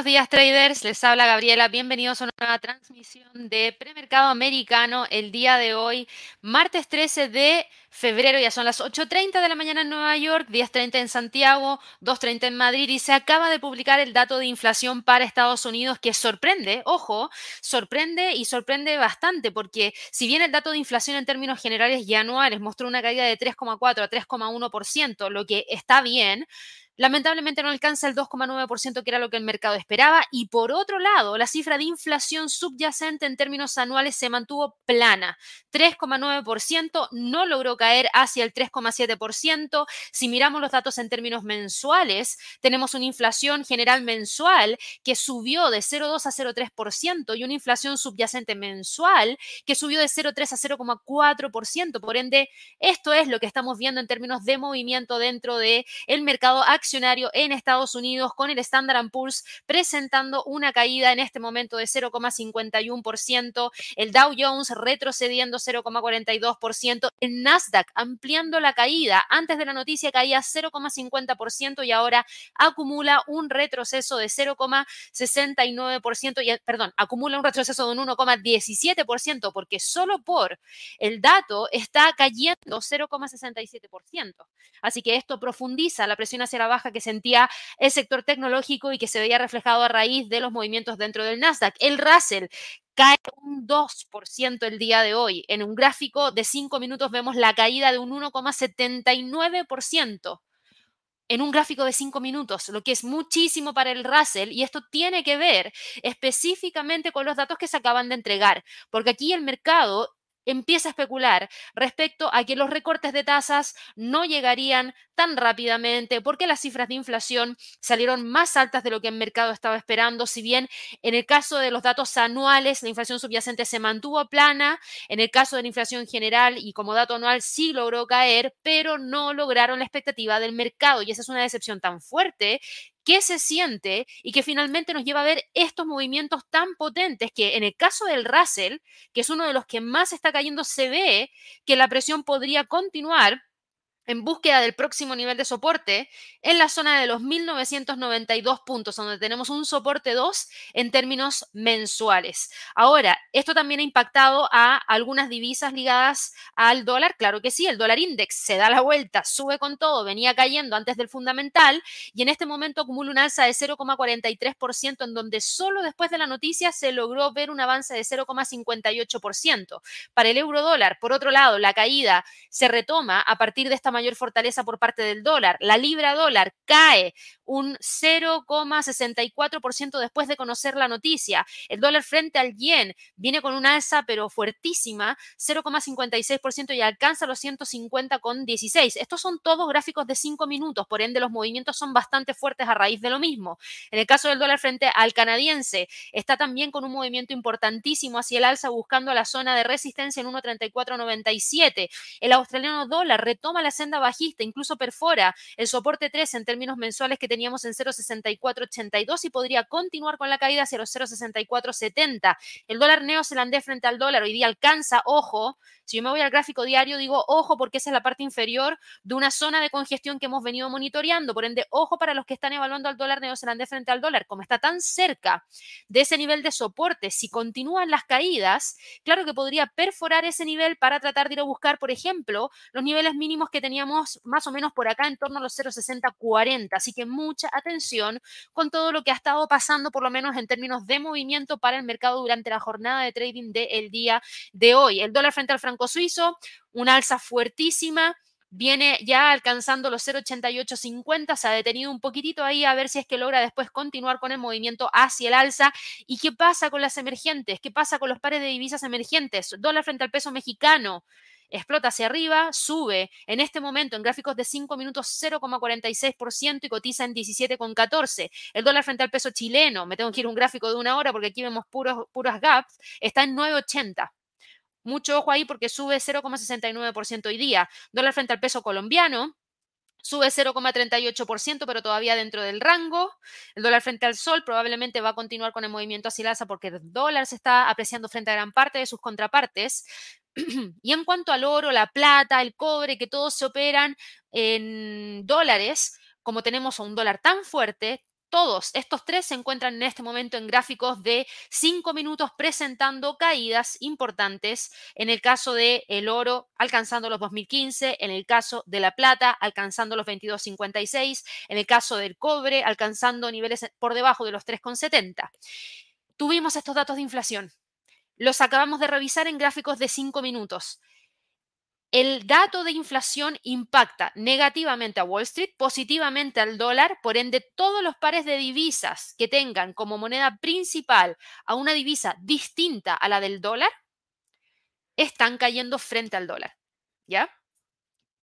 buenos días traders, les habla Gabriela, bienvenidos a una nueva transmisión de premercado americano el día de hoy, martes 13 de febrero, ya son las 8.30 de la mañana en Nueva York, 10.30 en Santiago, 2.30 en Madrid y se acaba de publicar el dato de inflación para Estados Unidos que sorprende, ojo, sorprende y sorprende bastante porque si bien el dato de inflación en términos generales y anuales mostró una caída de 3,4 a 3,1%, lo que está bien, Lamentablemente no alcanza el 2,9% que era lo que el mercado esperaba y por otro lado, la cifra de inflación subyacente en términos anuales se mantuvo plana, 3,9%, no logró caer hacia el 3,7%. Si miramos los datos en términos mensuales, tenemos una inflación general mensual que subió de 0,2 a 0,3% y una inflación subyacente mensual que subió de 0,3 a 0,4%. Por ende, esto es lo que estamos viendo en términos de movimiento dentro del el mercado accionario en Estados Unidos con el Standard Poor's presentando una caída en este momento de 0,51%, el Dow Jones retrocediendo 0,42%, el Nasdaq ampliando la caída. Antes de la noticia caía 0,50% y ahora acumula un retroceso de 0,69% y perdón, acumula un retroceso de un 1,17% porque solo por el dato está cayendo 0,67%. Así que esto profundiza la presión hacia la baja que sentía el sector tecnológico y que se veía a raíz de los movimientos dentro del Nasdaq. El Russell cae un 2% el día de hoy. En un gráfico de 5 minutos vemos la caída de un 1,79% en un gráfico de 5 minutos, lo que es muchísimo para el Russell, y esto tiene que ver específicamente con los datos que se acaban de entregar, porque aquí el mercado empieza a especular respecto a que los recortes de tasas no llegarían tan rápidamente porque las cifras de inflación salieron más altas de lo que el mercado estaba esperando, si bien en el caso de los datos anuales la inflación subyacente se mantuvo plana, en el caso de la inflación general y como dato anual sí logró caer, pero no lograron la expectativa del mercado y esa es una decepción tan fuerte qué se siente y que finalmente nos lleva a ver estos movimientos tan potentes que en el caso del Russell, que es uno de los que más está cayendo, se ve que la presión podría continuar en búsqueda del próximo nivel de soporte en la zona de los 1992 puntos, donde tenemos un soporte 2 en términos mensuales. Ahora, esto también ha impactado a algunas divisas ligadas al dólar. Claro que sí, el dólar index se da la vuelta, sube con todo, venía cayendo antes del fundamental y en este momento acumula un alza de 0,43%, en donde solo después de la noticia se logró ver un avance de 0,58%. Para el euro dólar, por otro lado, la caída se retoma a partir de esta mayor fortaleza por parte del dólar. La libra dólar cae un 0,64% después de conocer la noticia. El dólar frente al yen viene con una alza pero fuertísima, 0,56% y alcanza los 150,16. Estos son todos gráficos de 5 minutos, por ende los movimientos son bastante fuertes a raíz de lo mismo. En el caso del dólar frente al canadiense, está también con un movimiento importantísimo hacia el alza buscando la zona de resistencia en 1,3497. El australiano dólar retoma la senda bajista, incluso perfora el soporte 3 en términos mensuales que teníamos en 0,6482 y podría continuar con la caída hacia los 0,6470. El dólar neozelandés frente al dólar hoy día alcanza, ojo, si yo me voy al gráfico diario, digo, ojo, porque esa es la parte inferior de una zona de congestión que hemos venido monitoreando. Por ende, ojo para los que están evaluando al dólar neozelandés frente al dólar. Como está tan cerca de ese nivel de soporte, si continúan las caídas, claro que podría perforar ese nivel para tratar de ir a buscar, por ejemplo, los niveles mínimos que teníamos más o menos por acá en torno a los 0,6040. Así que mucha atención con todo lo que ha estado pasando, por lo menos en términos de movimiento para el mercado durante la jornada de trading del día de hoy. El dólar frente al franco suizo, una alza fuertísima, viene ya alcanzando los 0,8850, se ha detenido un poquitito ahí a ver si es que logra después continuar con el movimiento hacia el alza. ¿Y qué pasa con las emergentes? ¿Qué pasa con los pares de divisas emergentes? Dólar frente al peso mexicano. Explota hacia arriba, sube en este momento en gráficos de 5 minutos 0,46% y cotiza en 17,14. El dólar frente al peso chileno, me tengo que ir un gráfico de una hora porque aquí vemos puros, puros gaps, está en 9,80. Mucho ojo ahí porque sube 0,69% hoy día. Dólar frente al peso colombiano Sube 0,38%, pero todavía dentro del rango. El dólar frente al sol probablemente va a continuar con el movimiento hacia el alza porque el dólar se está apreciando frente a gran parte de sus contrapartes. y en cuanto al oro, la plata, el cobre, que todos se operan en dólares, como tenemos un dólar tan fuerte, todos estos tres se encuentran en este momento en gráficos de 5 minutos presentando caídas importantes. En el caso del el oro alcanzando los 2015, en el caso de la plata alcanzando los 22.56, en el caso del cobre alcanzando niveles por debajo de los 3.70. Tuvimos estos datos de inflación. Los acabamos de revisar en gráficos de 5 minutos. El dato de inflación impacta negativamente a Wall Street, positivamente al dólar, por ende todos los pares de divisas que tengan como moneda principal a una divisa distinta a la del dólar están cayendo frente al dólar. ¿Ya?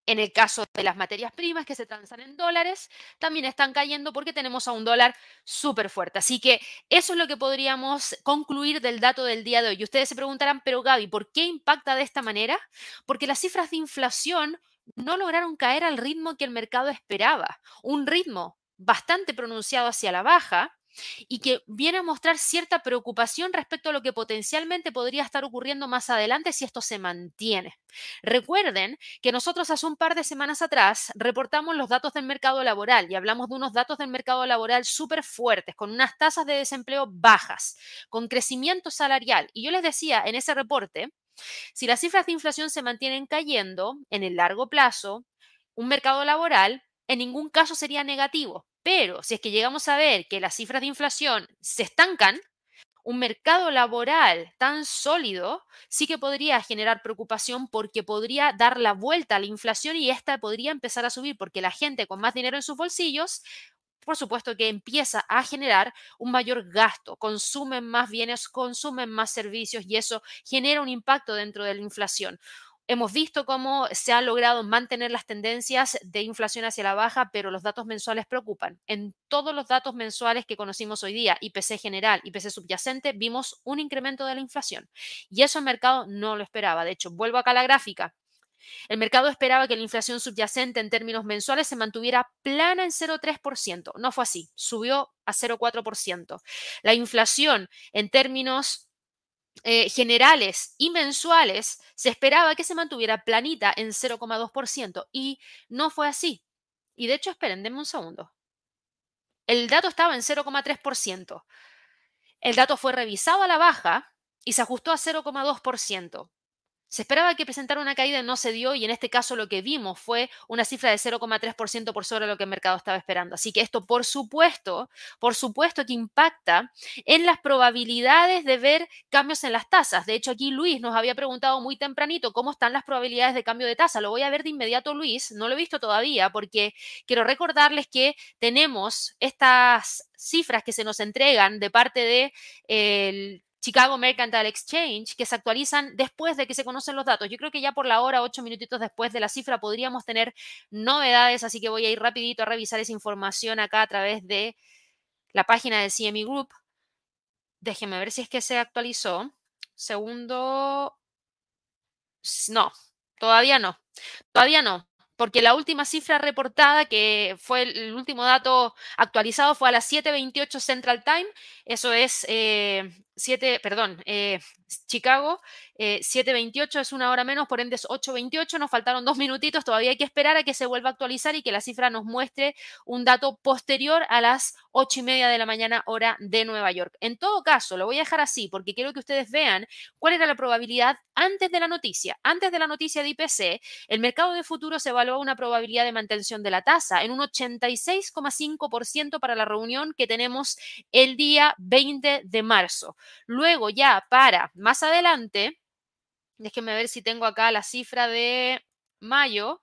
En el caso de las materias primas que se transan en dólares, también están cayendo porque tenemos a un dólar súper fuerte. Así que eso es lo que podríamos concluir del dato del día de hoy. Ustedes se preguntarán, pero Gaby, ¿por qué impacta de esta manera? Porque las cifras de inflación no lograron caer al ritmo que el mercado esperaba. Un ritmo bastante pronunciado hacia la baja, y que viene a mostrar cierta preocupación respecto a lo que potencialmente podría estar ocurriendo más adelante si esto se mantiene. Recuerden que nosotros hace un par de semanas atrás reportamos los datos del mercado laboral y hablamos de unos datos del mercado laboral súper fuertes, con unas tasas de desempleo bajas, con crecimiento salarial. Y yo les decía en ese reporte, si las cifras de inflación se mantienen cayendo en el largo plazo, un mercado laboral en ningún caso sería negativo. Pero si es que llegamos a ver que las cifras de inflación se estancan, un mercado laboral tan sólido sí que podría generar preocupación porque podría dar la vuelta a la inflación y esta podría empezar a subir porque la gente con más dinero en sus bolsillos, por supuesto que empieza a generar un mayor gasto, consumen más bienes, consumen más servicios y eso genera un impacto dentro de la inflación. Hemos visto cómo se han logrado mantener las tendencias de inflación hacia la baja, pero los datos mensuales preocupan. En todos los datos mensuales que conocimos hoy día, IPC general, IPC subyacente, vimos un incremento de la inflación. Y eso el mercado no lo esperaba. De hecho, vuelvo acá a la gráfica. El mercado esperaba que la inflación subyacente en términos mensuales se mantuviera plana en 0,3%. No fue así, subió a 0,4%. La inflación en términos eh, generales y mensuales, se esperaba que se mantuviera planita en 0,2% y no fue así. Y de hecho, esperen, denme un segundo. El dato estaba en 0,3%. El dato fue revisado a la baja y se ajustó a 0,2%. Se esperaba que presentara una caída, no se dio y en este caso lo que vimos fue una cifra de 0,3% por sobre lo que el mercado estaba esperando. Así que esto, por supuesto, por supuesto que impacta en las probabilidades de ver cambios en las tasas. De hecho, aquí Luis nos había preguntado muy tempranito cómo están las probabilidades de cambio de tasa. Lo voy a ver de inmediato, Luis. No lo he visto todavía porque quiero recordarles que tenemos estas cifras que se nos entregan de parte de el Chicago Mercantile Exchange, que se actualizan después de que se conocen los datos. Yo creo que ya por la hora, ocho minutitos después de la cifra, podríamos tener novedades, así que voy a ir rapidito a revisar esa información acá a través de la página de CME Group. Déjenme ver si es que se actualizó. Segundo. No, todavía no. Todavía no porque la última cifra reportada, que fue el último dato actualizado, fue a las 7.28 Central Time, eso es eh, 7, perdón, eh, Chicago, 7.28 eh, es una hora menos, por ende es 8.28, nos faltaron dos minutitos, todavía hay que esperar a que se vuelva a actualizar y que la cifra nos muestre un dato posterior a las 8 y media de la mañana hora de Nueva York. En todo caso, lo voy a dejar así porque quiero que ustedes vean cuál era la probabilidad antes de la noticia. Antes de la noticia de IPC, el mercado de futuros evaluó una probabilidad de mantención de la tasa en un 86,5% para la reunión que tenemos el día 20 de marzo. Luego ya para más adelante, déjenme ver si tengo acá la cifra de mayo.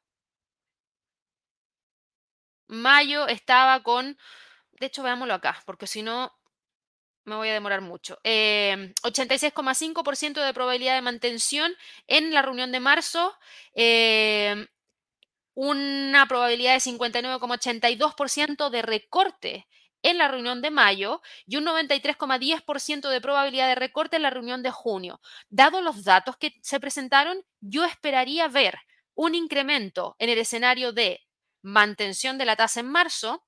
Mayo estaba con, de hecho veámoslo acá, porque si no me voy a demorar mucho. 86,5% em, de probabilidad de mantención en la reunión de marzo. Em, una probabilidad de 59,82% de recorte en la reunión de mayo y un 93,10% de probabilidad de recorte en la reunión de junio. Dado los datos que se presentaron, yo esperaría ver un incremento en el escenario de mantención de la tasa en marzo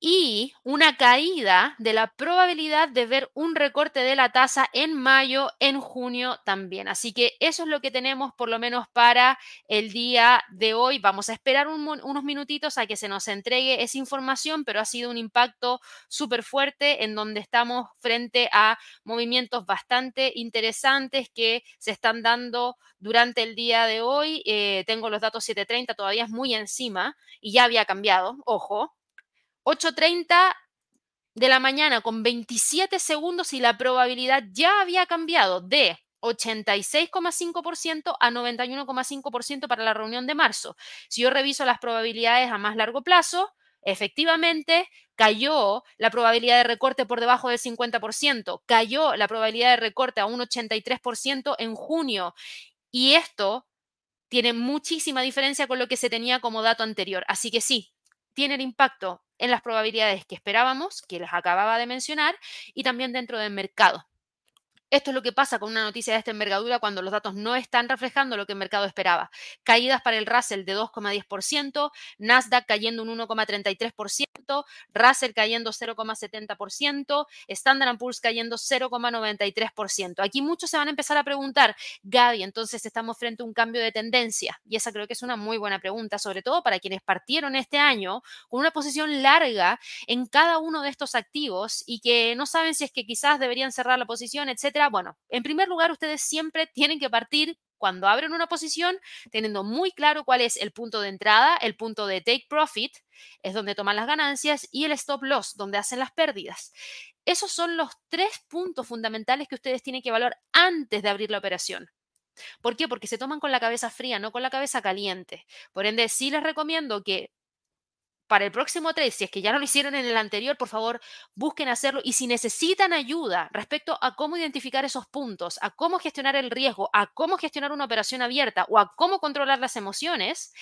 y una caída de la probabilidad de ver un recorte de la tasa en mayo, en junio también. Así que eso es lo que tenemos por lo menos para el día de hoy. Vamos a esperar unos minutitos a que se nos entregue esa información, pero ha sido un impacto súper fuerte en donde estamos frente a movimientos bastante interesantes que se están dando durante el día de hoy. Eh, tengo los datos 730, todavía es muy encima y ya había cambiado, ojo, 8.30 de la mañana con 27 segundos y la probabilidad ya había cambiado de 86,5% a 91,5% para la reunión de marzo. Si yo reviso las probabilidades a más largo plazo, efectivamente cayó la probabilidad de recorte por debajo del 50%, cayó la probabilidad de recorte a un 83% en junio. Y esto tiene muchísima diferencia con lo que se tenía como dato anterior. Así que sí, tiene el impacto en las probabilidades que esperábamos, que les acababa de mencionar, y también dentro del mercado. Esto es lo que pasa con una noticia de esta envergadura cuando los datos no están reflejando lo que el mercado esperaba. Caídas para el Russell de 2,10%, Nasdaq cayendo un 1,33%, Russell cayendo 0,70%, Standard Poor's cayendo 0,93%. Aquí muchos se van a empezar a preguntar, Gaby, entonces estamos frente a un cambio de tendencia. Y esa creo que es una muy buena pregunta, sobre todo para quienes partieron este año con una posición larga en cada uno de estos activos y que no saben si es que quizás deberían cerrar la posición, etcétera bueno, en primer lugar, ustedes siempre tienen que partir cuando abren una posición teniendo muy claro cuál es el punto de entrada, el punto de take profit, es donde toman las ganancias, y el stop loss, donde hacen las pérdidas. Esos son los tres puntos fundamentales que ustedes tienen que evaluar antes de abrir la operación. ¿Por qué? Porque se toman con la cabeza fría, no con la cabeza caliente. Por ende, sí les recomiendo que para el próximo trade, si es que ya no lo hicieron en el anterior, por favor, busquen hacerlo. Y si necesitan ayuda respecto a cómo identificar esos puntos, a cómo gestionar el riesgo, a cómo gestionar una operación abierta o a cómo controlar las emociones,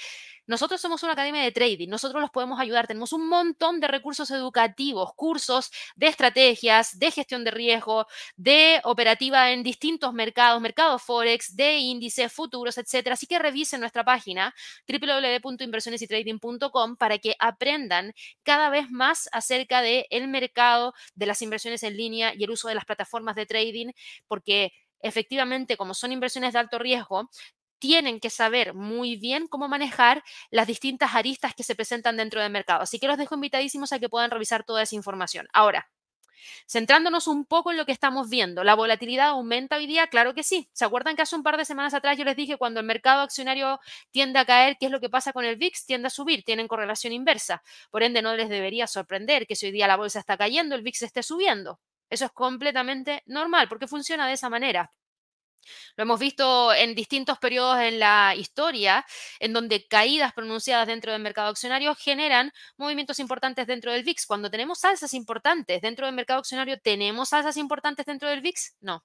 nosotros somos una academia de trading, nosotros los podemos ayudar, tenemos un montón de recursos educativos, cursos de estrategias, de gestión de riesgo, de operativa en distintos mercados, mercados forex, de índices, futuros, etcétera. Así que revisen nuestra página www.inversionesytrading.com para que aprendan cada vez más acerca del el mercado de las inversiones en línea y el uso de las plataformas de trading, porque efectivamente, como son inversiones de alto riesgo, tienen que saber muy bien cómo manejar las distintas aristas que se presentan dentro del mercado. Así que los dejo invitadísimos a que puedan revisar toda esa información. Ahora, Centrándonos un poco en lo que estamos viendo, ¿la volatilidad aumenta hoy día? Claro que sí. ¿Se acuerdan que hace un par de semanas atrás yo les dije cuando el mercado accionario tiende a caer, qué es lo que pasa con el VIX? Tiende a subir, tienen correlación inversa. Por ende, no les debería sorprender que si hoy día la bolsa está cayendo, el VIX esté subiendo. Eso es completamente normal porque funciona de esa manera. Lo hemos visto en distintos periodos en la historia, en donde caídas pronunciadas dentro del mercado accionario generan movimientos importantes dentro del VIX. Cuando tenemos alzas importantes dentro del mercado accionario, ¿tenemos alzas importantes dentro del VIX? No.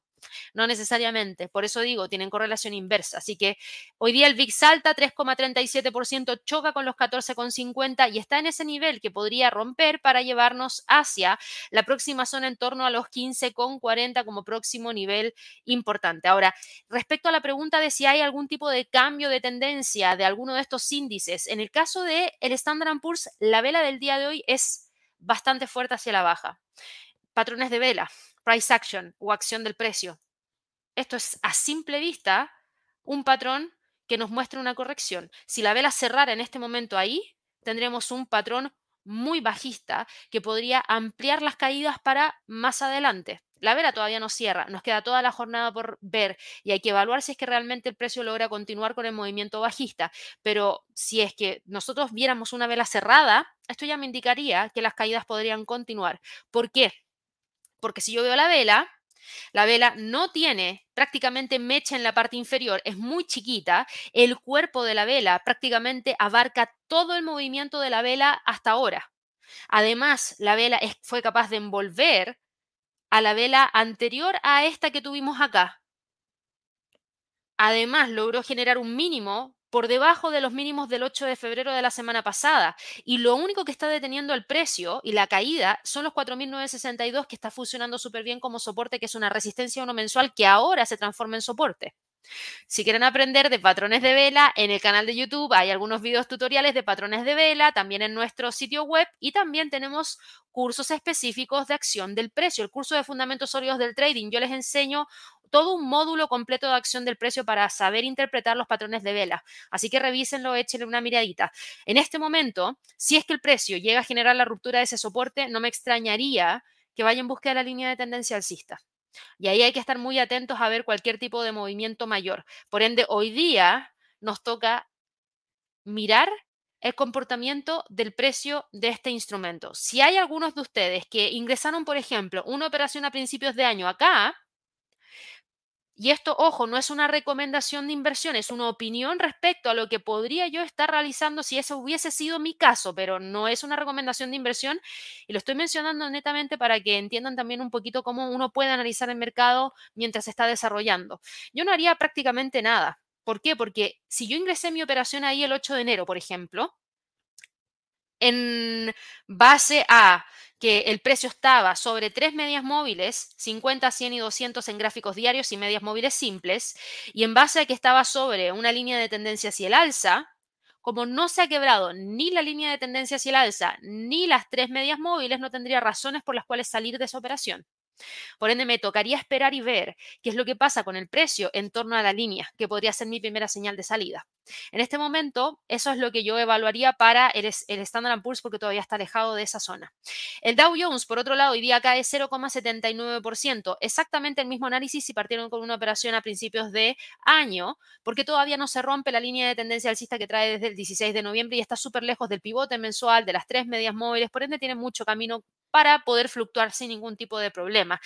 No necesariamente, por eso digo, tienen correlación inversa. Así que hoy día el VIX salta 3,37%, choca con los 14,50 y está en ese nivel que podría romper para llevarnos hacia la próxima zona en torno a los 15,40 como próximo nivel importante. Ahora, respecto a la pregunta de si hay algún tipo de cambio de tendencia de alguno de estos índices, en el caso de el Standard Poor's, la vela del día de hoy es bastante fuerte hacia la baja. Patrones de vela, price action o acción del precio. Esto es a simple vista un patrón que nos muestra una corrección. Si la vela cerrara en este momento ahí, tendremos un patrón muy bajista que podría ampliar las caídas para más adelante. La vela todavía no cierra, nos queda toda la jornada por ver y hay que evaluar si es que realmente el precio logra continuar con el movimiento bajista. Pero si es que nosotros viéramos una vela cerrada, esto ya me indicaría que las caídas podrían continuar. ¿Por qué? Porque si yo veo la vela, la vela no tiene prácticamente mecha en la parte inferior, es muy chiquita. El cuerpo de la vela prácticamente abarca todo el movimiento de la vela hasta ahora. Además, la vela fue capaz de envolver a la vela anterior a esta que tuvimos acá. Además, logró generar un mínimo por debajo de los mínimos del 8 de febrero de la semana pasada. Y lo único que está deteniendo el precio y la caída son los 4.962 que está funcionando súper bien como soporte, que es una resistencia uno mensual que ahora se transforma en soporte. Si quieren aprender de patrones de vela, en el canal de YouTube hay algunos videos tutoriales de patrones de vela, también en nuestro sitio web y también tenemos cursos específicos de acción del precio. El curso de fundamentos sólidos del trading, yo les enseño todo un módulo completo de acción del precio para saber interpretar los patrones de vela. Así que revísenlo, échenle una miradita. En este momento, si es que el precio llega a generar la ruptura de ese soporte, no me extrañaría que vaya en busca de la línea de tendencia alcista. Y ahí hay que estar muy atentos a ver cualquier tipo de movimiento mayor. Por ende, hoy día nos toca mirar el comportamiento del precio de este instrumento. Si hay algunos de ustedes que ingresaron, por ejemplo, una operación a principios de año acá, y esto, ojo, no es una recomendación de inversión, es una opinión respecto a lo que podría yo estar realizando si ese hubiese sido mi caso, pero no es una recomendación de inversión. Y lo estoy mencionando netamente para que entiendan también un poquito cómo uno puede analizar el mercado mientras se está desarrollando. Yo no haría prácticamente nada. ¿Por qué? Porque si yo ingresé mi operación ahí el 8 de enero, por ejemplo, en base a que el precio estaba sobre tres medias móviles, 50, 100 y 200 en gráficos diarios y medias móviles simples, y en base a que estaba sobre una línea de tendencia hacia el alza, como no se ha quebrado ni la línea de tendencia hacia el alza ni las tres medias móviles, no tendría razones por las cuales salir de esa operación. Por ende, me tocaría esperar y ver qué es lo que pasa con el precio en torno a la línea, que podría ser mi primera señal de salida. En este momento, eso es lo que yo evaluaría para el, el Standard Poor's porque todavía está alejado de esa zona. El Dow Jones, por otro lado, hoy día cae 0,79%, exactamente el mismo análisis si partieron con una operación a principios de año, porque todavía no se rompe la línea de tendencia alcista que trae desde el 16 de noviembre y está súper lejos del pivote mensual, de las tres medias móviles, por ende tiene mucho camino para poder fluctuar sin ningún tipo de problema.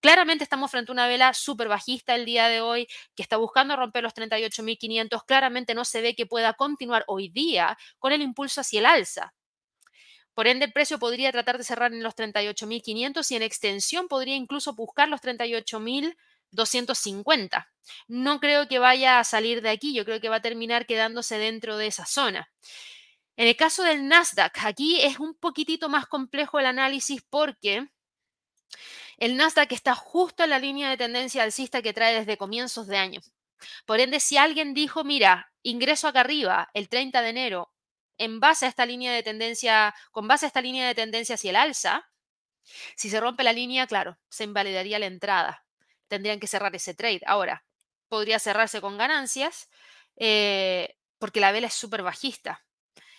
Claramente estamos frente a una vela súper bajista el día de hoy que está buscando romper los 38.500. Claramente no se ve que pueda continuar hoy día con el impulso hacia el alza. Por ende, el precio podría tratar de cerrar en los 38.500 y en extensión podría incluso buscar los 38.250. No creo que vaya a salir de aquí, yo creo que va a terminar quedándose dentro de esa zona. En el caso del Nasdaq, aquí es un poquitito más complejo el análisis porque el Nasdaq está justo en la línea de tendencia alcista que trae desde comienzos de año. Por ende, si alguien dijo, mira, ingreso acá arriba el 30 de enero en base a esta línea de tendencia, con base a esta línea de tendencia hacia el alza, si se rompe la línea, claro, se invalidaría la entrada. Tendrían que cerrar ese trade. Ahora, podría cerrarse con ganancias eh, porque la vela es súper bajista.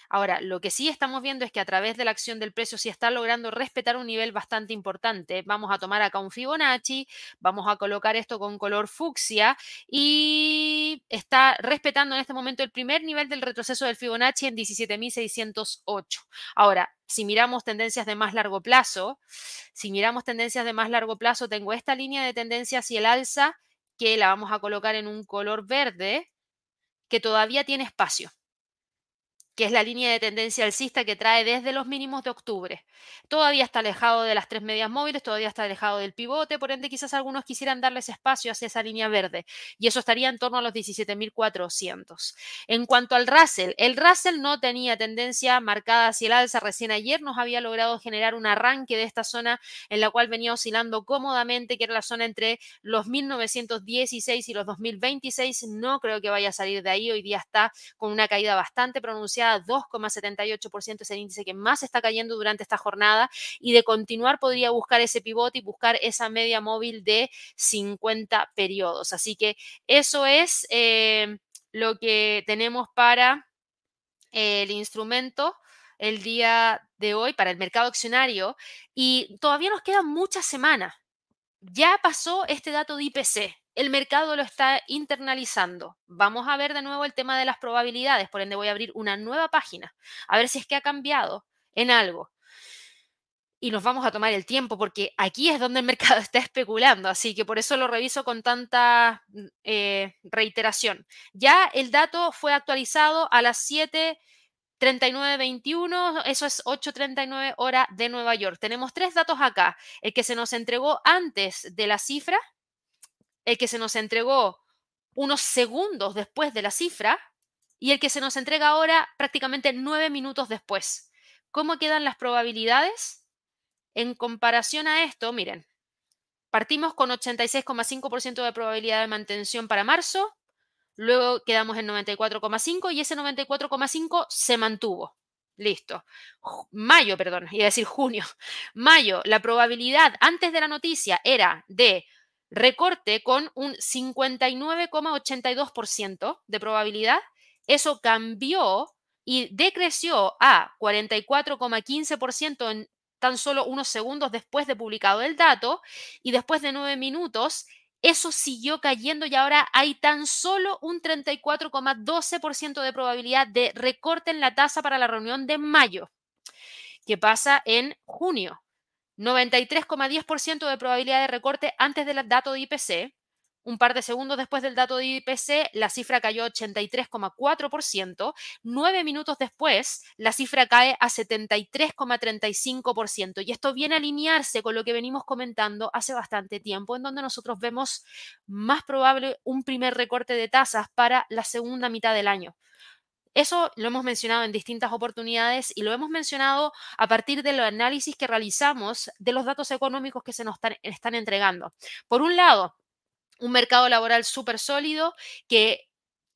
Ahora, lo que sí estamos viendo es que a través de la acción del precio sí está logrando respetar un nivel bastante importante. Vamos a tomar acá un Fibonacci, vamos a colocar esto con color fucsia y está respetando en este momento el primer nivel del retroceso del Fibonacci en 17.608. Ahora, si miramos tendencias de más largo plazo, si miramos tendencias de más largo plazo, tengo esta línea de tendencia hacia el alza que la vamos a colocar en un color verde que todavía tiene espacio que es la línea de tendencia alcista que trae desde los mínimos de octubre. Todavía está alejado de las tres medias móviles, todavía está alejado del pivote, por ende quizás algunos quisieran darles espacio hacia esa línea verde y eso estaría en torno a los 17.400. En cuanto al Russell, el Russell no tenía tendencia marcada hacia el alza, recién ayer nos había logrado generar un arranque de esta zona en la cual venía oscilando cómodamente, que era la zona entre los 1916 y los 2026, no creo que vaya a salir de ahí, hoy día está con una caída bastante pronunciada 2,78% es el índice que más está cayendo durante esta jornada y de continuar podría buscar ese pivote y buscar esa media móvil de 50 periodos. Así que eso es eh, lo que tenemos para el instrumento el día de hoy para el mercado accionario y todavía nos quedan muchas semanas. Ya pasó este dato de IPC, el mercado lo está internalizando. Vamos a ver de nuevo el tema de las probabilidades, por ende voy a abrir una nueva página, a ver si es que ha cambiado en algo. Y nos vamos a tomar el tiempo porque aquí es donde el mercado está especulando, así que por eso lo reviso con tanta mm, eh, reiteración. Ya el dato fue actualizado a las 7.39.21, eso es 8.39 hora de Nueva York. Tenemos tres datos acá. El que se nos entregó antes de la cifra, el que se nos entregó unos segundos después de la cifra y el que se nos entrega ahora prácticamente nueve minutos después. ¿Cómo quedan las probabilidades? En comparación a esto, miren, partimos con 86,5% de probabilidad de mantención para marzo, luego quedamos en 94,5 y ese 94,5 se mantuvo. Listo. Mayo, perdón, iba a decir junio. Mayo, la probabilidad antes de la noticia era de recorte con un 59,82% de probabilidad. Eso cambió y decreció a 44,15% en tan solo unos segundos después de publicado el dato y después de nueve minutos eso siguió cayendo y ahora hay tan solo un 34,12% de probabilidad de recorte en la tasa para la reunión de mayo, que pasa en junio. 93,10% de probabilidad de recorte antes del dato de IPC, un par de segundos después del dato de IPC, la cifra cayó 83,4%. Nueve minutos después, la cifra cae a 73,35%. Y esto viene a alinearse con lo que venimos comentando hace bastante tiempo, en donde nosotros vemos más probable un primer recorte de tasas para la segunda mitad del año. Eso lo hemos mencionado en distintas oportunidades y lo hemos mencionado a partir del análisis que realizamos de los datos económicos que se nos están, están entregando. Por un lado, un mercado laboral súper sólido que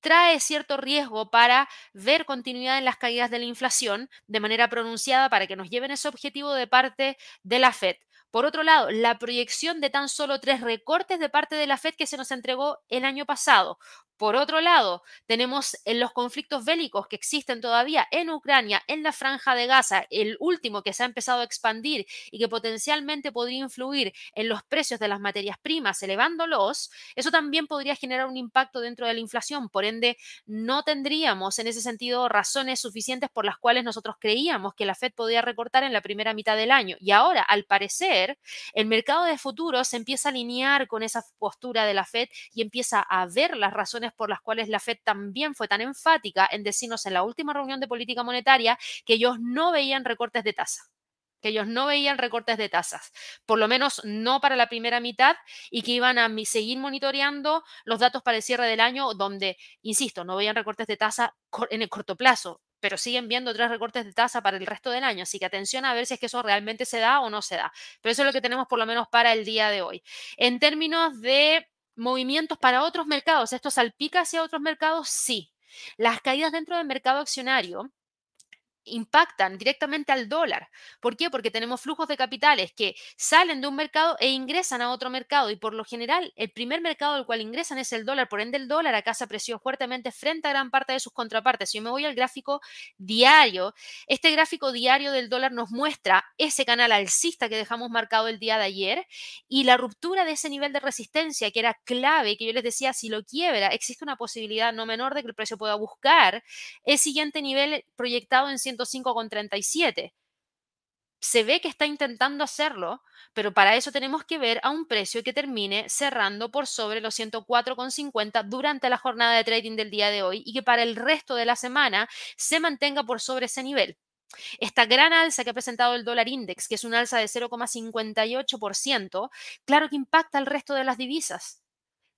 trae cierto riesgo para ver continuidad en las caídas de la inflación de manera pronunciada para que nos lleven ese objetivo de parte de la Fed. Por otro lado, la proyección de tan solo tres recortes de parte de la Fed que se nos entregó el año pasado. Por otro lado, tenemos en los conflictos bélicos que existen todavía en Ucrania, en la franja de Gaza, el último que se ha empezado a expandir y que potencialmente podría influir en los precios de las materias primas, elevándolos, eso también podría generar un impacto dentro de la inflación. Por ende, no tendríamos en ese sentido razones suficientes por las cuales nosotros creíamos que la Fed podía recortar en la primera mitad del año. Y ahora, al parecer, el mercado de futuros se empieza a alinear con esa postura de la Fed y empieza a ver las razones por las cuales la Fed también fue tan enfática en decirnos en la última reunión de política monetaria que ellos no veían recortes de tasa que ellos no veían recortes de tasas, por lo menos no para la primera mitad, y que iban a seguir monitoreando los datos para el cierre del año, donde, insisto, no veían recortes de tasa en el corto plazo, pero siguen viendo tres recortes de tasa para el resto del año. Así que atención a ver si es que eso realmente se da o no se da. Pero eso es lo que tenemos por lo menos para el día de hoy. En términos de movimientos para otros mercados. ¿Esto salpica hacia otros mercados? Sí. Las caídas dentro del mercado accionario impactan directamente al dólar. ¿Por qué? Porque tenemos flujos de capitales que salen de un mercado e ingresan a otro mercado y por lo general el primer mercado al cual ingresan es el dólar, por ende el dólar acá se apreció fuertemente frente a gran parte de sus contrapartes. Si me voy al gráfico diario, este gráfico diario del dólar nos muestra ese canal alcista que dejamos marcado el día de ayer y la ruptura de ese nivel de resistencia que era clave, que yo les decía, si lo quiebra, existe una posibilidad no menor de que el precio pueda buscar el siguiente nivel proyectado en 105,37. Se ve que está intentando hacerlo, pero para eso tenemos que ver a un precio que termine cerrando por sobre los 104,50 durante la jornada de trading del día de hoy y que para el resto de la semana se mantenga por sobre ese nivel. Esta gran alza que ha presentado el dólar index, que es una alza de 0,58%, claro que impacta al resto de las divisas.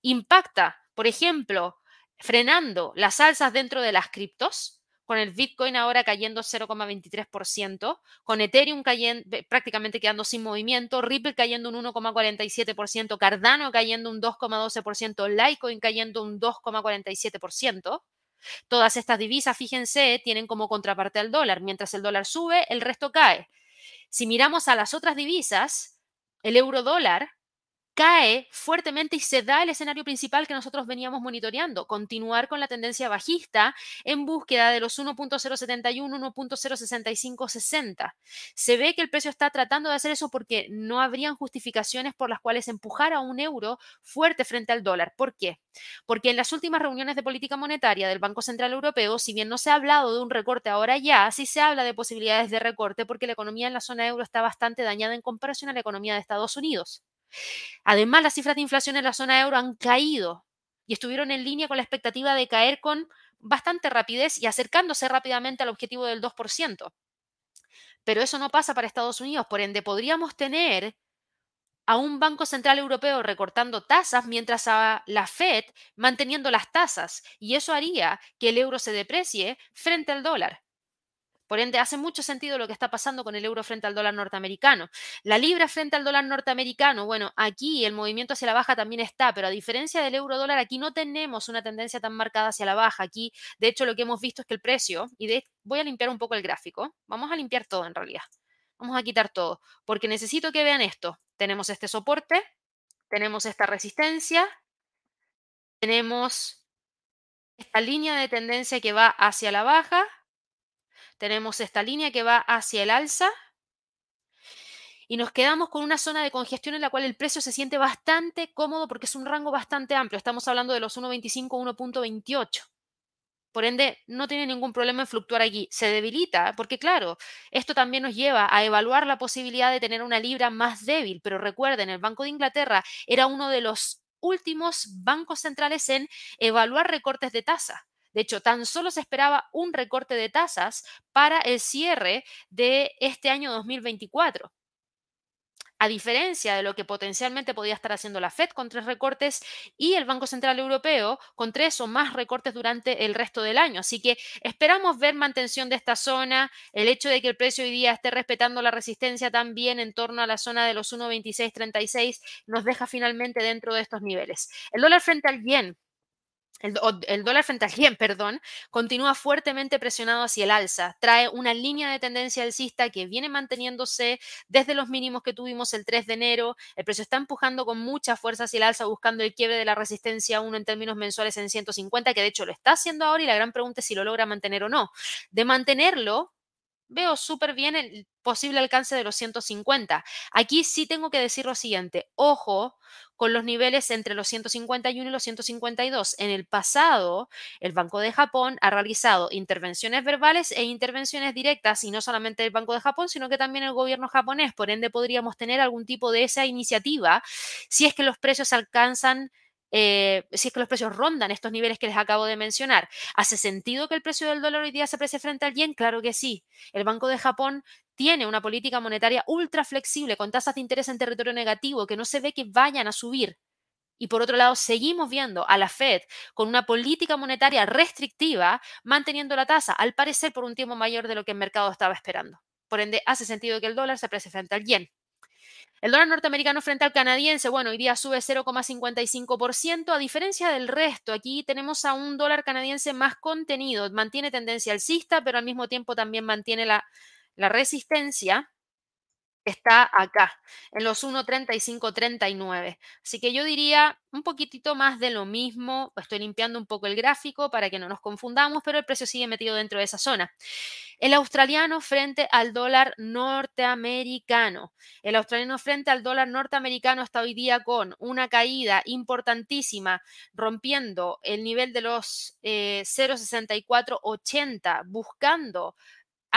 Impacta, por ejemplo, frenando las alzas dentro de las criptos, con el Bitcoin ahora cayendo 0,23%, con Ethereum cayendo, prácticamente quedando sin movimiento, Ripple cayendo un 1,47%, Cardano cayendo un 2,12%, Litecoin cayendo un 2,47%. Todas estas divisas, fíjense, tienen como contraparte al dólar. Mientras el dólar sube, el resto cae. Si miramos a las otras divisas, el euro dólar cae fuertemente y se da el escenario principal que nosotros veníamos monitoreando, continuar con la tendencia bajista en búsqueda de los 1.071, 1.06560. Se ve que el precio está tratando de hacer eso porque no habrían justificaciones por las cuales empujar a un euro fuerte frente al dólar. ¿Por qué? Porque en las últimas reuniones de política monetaria del Banco Central Europeo, si bien no se ha hablado de un recorte ahora ya, sí se habla de posibilidades de recorte porque la economía en la zona euro está bastante dañada en comparación a la economía de Estados Unidos. Además, las cifras de inflación en la zona euro han caído y estuvieron en línea con la expectativa de caer con bastante rapidez y acercándose rápidamente al objetivo del 2%. Pero eso no pasa para Estados Unidos, por ende podríamos tener a un Banco Central Europeo recortando tasas mientras a la Fed manteniendo las tasas y eso haría que el euro se deprecie frente al dólar. Por ende, hace mucho sentido lo que está pasando con el euro frente al dólar norteamericano. La libra frente al dólar norteamericano, bueno, aquí el movimiento hacia la baja también está, pero a diferencia del euro dólar, aquí no tenemos una tendencia tan marcada hacia la baja. Aquí, de hecho, lo que hemos visto es que el precio, y voy a limpiar un poco el gráfico, vamos a limpiar todo en realidad. Vamos a quitar todo, porque necesito que vean esto. Tenemos este soporte, tenemos esta resistencia, tenemos esta línea de tendencia que va hacia la baja, tenemos esta línea que va hacia el alza y nos quedamos con una zona de congestión en la cual el precio se siente bastante cómodo porque es un rango bastante amplio. Estamos hablando de los 1.25, 1.28. Por ende, no tiene ningún problema en fluctuar aquí. Se debilita porque, claro, esto también nos lleva a evaluar la posibilidad de tener una libra más débil. Pero recuerden, el Banco de Inglaterra era uno de los últimos bancos centrales en evaluar recortes de tasa. De hecho, tan solo se esperaba un recorte de tasas para el cierre de este año 2024 a diferencia de lo que potencialmente podía estar haciendo la Fed con tres recortes y el Banco Central Europeo con tres o más recortes durante el resto del año. Así que esperamos ver mantención de esta zona, el hecho de que el precio hoy día esté respetando la resistencia también en torno a la zona de los 1.2636 nos deja finalmente dentro de estos niveles. El dólar frente al yen el, dólar frente al yen, perdón, continúa fuertemente presionado hacia el alza. Trae una línea de tendencia alcista que viene manteniéndose desde los mínimos que tuvimos el 3 de enero. El precio está empujando con mucha fuerza hacia el alza, buscando el quiebre de la resistencia 1 en términos mensuales en 150, que de hecho lo está haciendo ahora y la gran pregunta es si lo logra mantener o no. De mantenerlo, veo súper bien el posible alcance de los 150. Aquí sí tengo que decir lo siguiente, ojo con los niveles entre los 151 y los 152. En el pasado, el Banco de Japón ha realizado intervenciones verbales e intervenciones directas, y no solamente el Banco de Japón, sino que también el gobierno japonés. Por ende, podríamos tener algún tipo de esa iniciativa si es que los precios alcanzan eh, si es que los precios rondan estos niveles que les acabo de mencionar. ¿Hace sentido que el precio del dólar hoy día se precie frente al yen? Claro que sí. El Banco de Japón tiene una política monetaria ultra flexible con tasas de interés en territorio negativo que no se ve que vayan a subir. Y por otro lado, seguimos viendo a la Fed con una política monetaria restrictiva manteniendo la tasa, al parecer por un tiempo mayor de lo que el mercado estaba esperando. Por ende, hace sentido que el dólar se precie frente al yen. El dólar norteamericano frente al canadiense, bueno, hoy día sube 0,55%, a diferencia del resto. Aquí tenemos a un dólar canadiense más contenido, mantiene tendencia alcista, pero al mismo tiempo también mantiene la, la resistencia está acá, en los 1.3539. Así que yo diría un poquitito más de lo mismo. Estoy limpiando un poco el gráfico para que no nos confundamos, pero el precio sigue metido dentro de esa zona. El australiano frente al dólar norteamericano. El australiano frente al dólar norteamericano está hoy día con una caída importantísima, rompiendo el nivel de los 0.6480, eh, buscando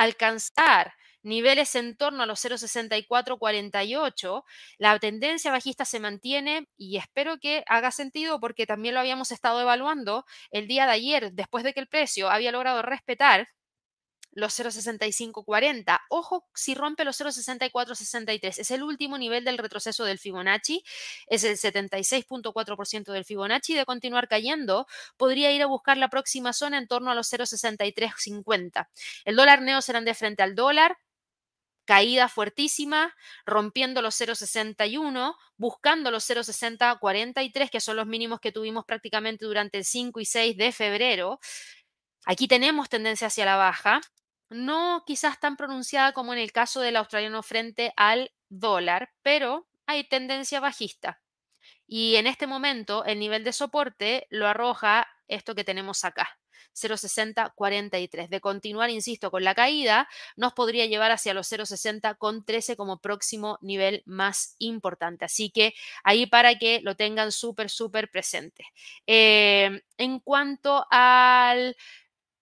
alcanzar niveles en torno a los 0,6448, la tendencia bajista se mantiene y espero que haga sentido porque también lo habíamos estado evaluando el día de ayer, después de que el precio había logrado respetar los 0,6540. Ojo si rompe los 0,6463. Es el último nivel del retroceso del Fibonacci. Es el 76.4% del Fibonacci. De continuar cayendo, podría ir a buscar la próxima zona en torno a los 0,6350. El dólar neozelandés frente al dólar caída fuertísima, rompiendo los 0,61, buscando los 0,6043, que son los mínimos que tuvimos prácticamente durante el 5 y 6 de febrero. Aquí tenemos tendencia hacia la baja, no quizás tan pronunciada como en el caso del australiano frente al dólar, pero hay tendencia bajista. Y en este momento el nivel de soporte lo arroja esto que tenemos acá. 0,6043. De continuar, insisto, con la caída, nos podría llevar hacia los 0,60 con 13 como próximo nivel más importante. Así que ahí para que lo tengan súper, súper presente. Eh, en cuanto al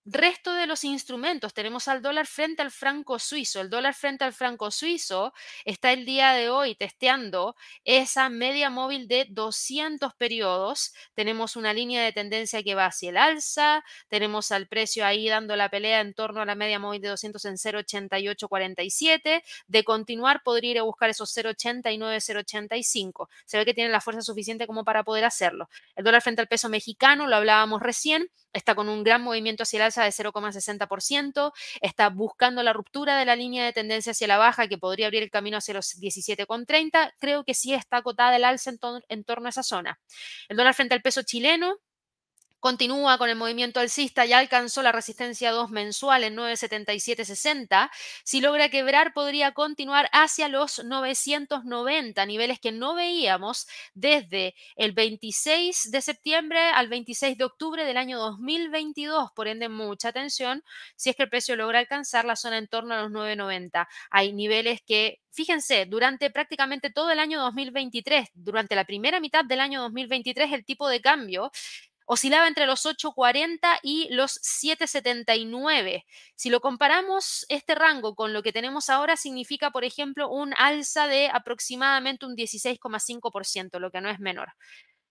Resto de los instrumentos, tenemos al dólar frente al franco suizo. El dólar frente al franco suizo está el día de hoy testeando esa media móvil de 200 periodos. Tenemos una línea de tendencia que va hacia el alza. Tenemos al precio ahí dando la pelea en torno a la media móvil de 200 en 0,8847. De continuar, podría ir a buscar esos 0,89, 0,85. Se ve que tiene la fuerza suficiente como para poder hacerlo. El dólar frente al peso mexicano, lo hablábamos recién, está con un gran movimiento hacia el alza de 0,60%, está buscando la ruptura de la línea de tendencia hacia la baja que podría abrir el camino hacia los 17,30. Creo que sí está acotada el alza en, en torno a esa zona. El dólar frente al peso chileno Continúa con el movimiento alcista, ya alcanzó la resistencia 2 mensual en 977.60. Si logra quebrar, podría continuar hacia los 990, niveles que no veíamos desde el 26 de septiembre al 26 de octubre del año 2022. Por ende, mucha atención si es que el precio logra alcanzar la zona en torno a los 990. Hay niveles que Fíjense, durante prácticamente todo el año 2023, durante la primera mitad del año 2023, el tipo de cambio oscilaba entre los 8,40 y los 7,79. Si lo comparamos este rango con lo que tenemos ahora, significa, por ejemplo, un alza de aproximadamente un 16,5%, lo que no es menor.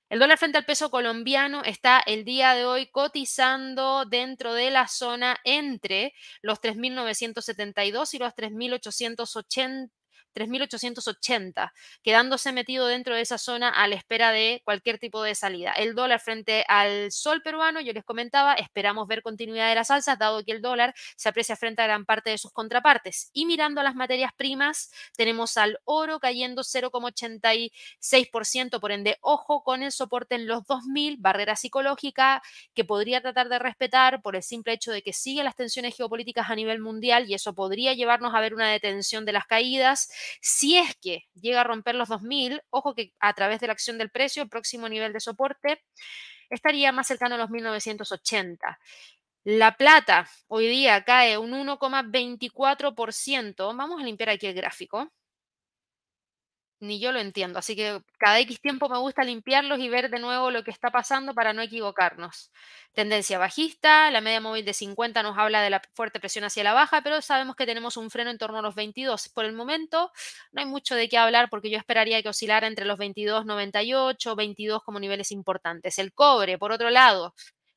El dólar frente al peso colombiano está el día de hoy cotizando dentro de la zona entre los 3.972 y los 3.880 3.880, quedándose metido dentro de esa zona a la espera de cualquier tipo de salida. El dólar frente al sol peruano, yo les comentaba, esperamos ver continuidad de las alzas, dado que el dólar se aprecia frente a gran parte de sus contrapartes. Y mirando las materias primas, tenemos al oro cayendo 0,86%, por ende, ojo con el soporte en los 2.000, barrera psicológica que podría tratar de respetar por el simple hecho de que siguen las tensiones geopolíticas a nivel mundial y eso podría llevarnos a ver una detención de las caídas si es que llega a romper los 2.000, ojo que a través de la acción del precio, el próximo nivel de soporte estaría más cercano a los 1980. La plata hoy día cae un 1,24%. Vamos a limpiar aquí el gráfico ni yo lo entiendo. Así que cada X tiempo me gusta limpiarlos y ver de nuevo lo que está pasando para no equivocarnos. Tendencia bajista, la media móvil de 50 nos habla de la fuerte presión hacia la baja, pero sabemos que tenemos un freno en torno a los 22. Por el momento no hay mucho de qué hablar porque yo esperaría que oscilara entre los 22,98, 22 como niveles importantes. El cobre, por otro lado,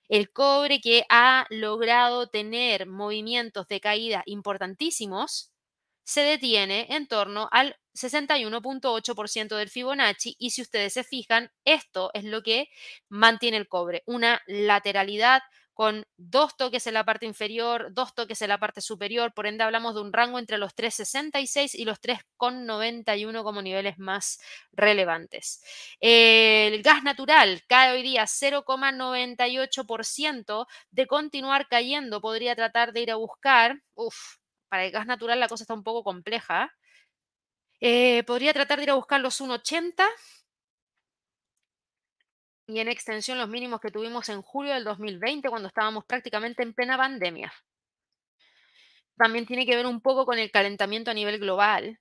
el cobre que ha logrado tener movimientos de caída importantísimos, se detiene en torno al 61.8% del Fibonacci y si ustedes se fijan, esto es lo que mantiene el cobre, una lateralidad con dos toques en la parte inferior, dos toques en la parte superior, por ende hablamos de un rango entre los 3,66 y los 3,91 como niveles más relevantes. El gas natural cae hoy día 0,98%, de continuar cayendo podría tratar de ir a buscar, uff, para el gas natural la cosa está un poco compleja. Eh, podría tratar de ir a buscar los 1,80 y en extensión los mínimos que tuvimos en julio del 2020 cuando estábamos prácticamente en plena pandemia. También tiene que ver un poco con el calentamiento a nivel global.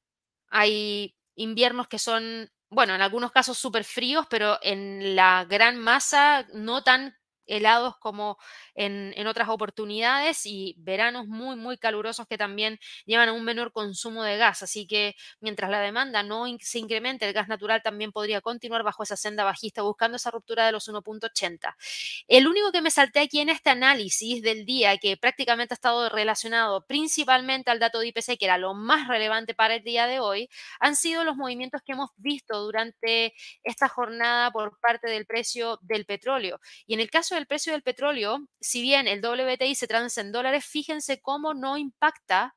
Hay inviernos que son, bueno, en algunos casos súper fríos, pero en la gran masa no tan helados como en, otras oportunidades y veranos muy, muy calurosos que también llevan a un menor consumo de gas. Así que mientras la demanda no se incremente, el gas natural también podría continuar bajo esa senda bajista buscando esa ruptura de los 1.80. El único que me salté aquí en este análisis del día, que prácticamente ha estado relacionado principalmente al dato de IPC, que era lo más relevante para el día de hoy, han sido los movimientos que hemos visto durante esta jornada por parte del precio del petróleo. Y en el caso del precio del petróleo, si bien el WTI se transa en dólares, fíjense cómo no impacta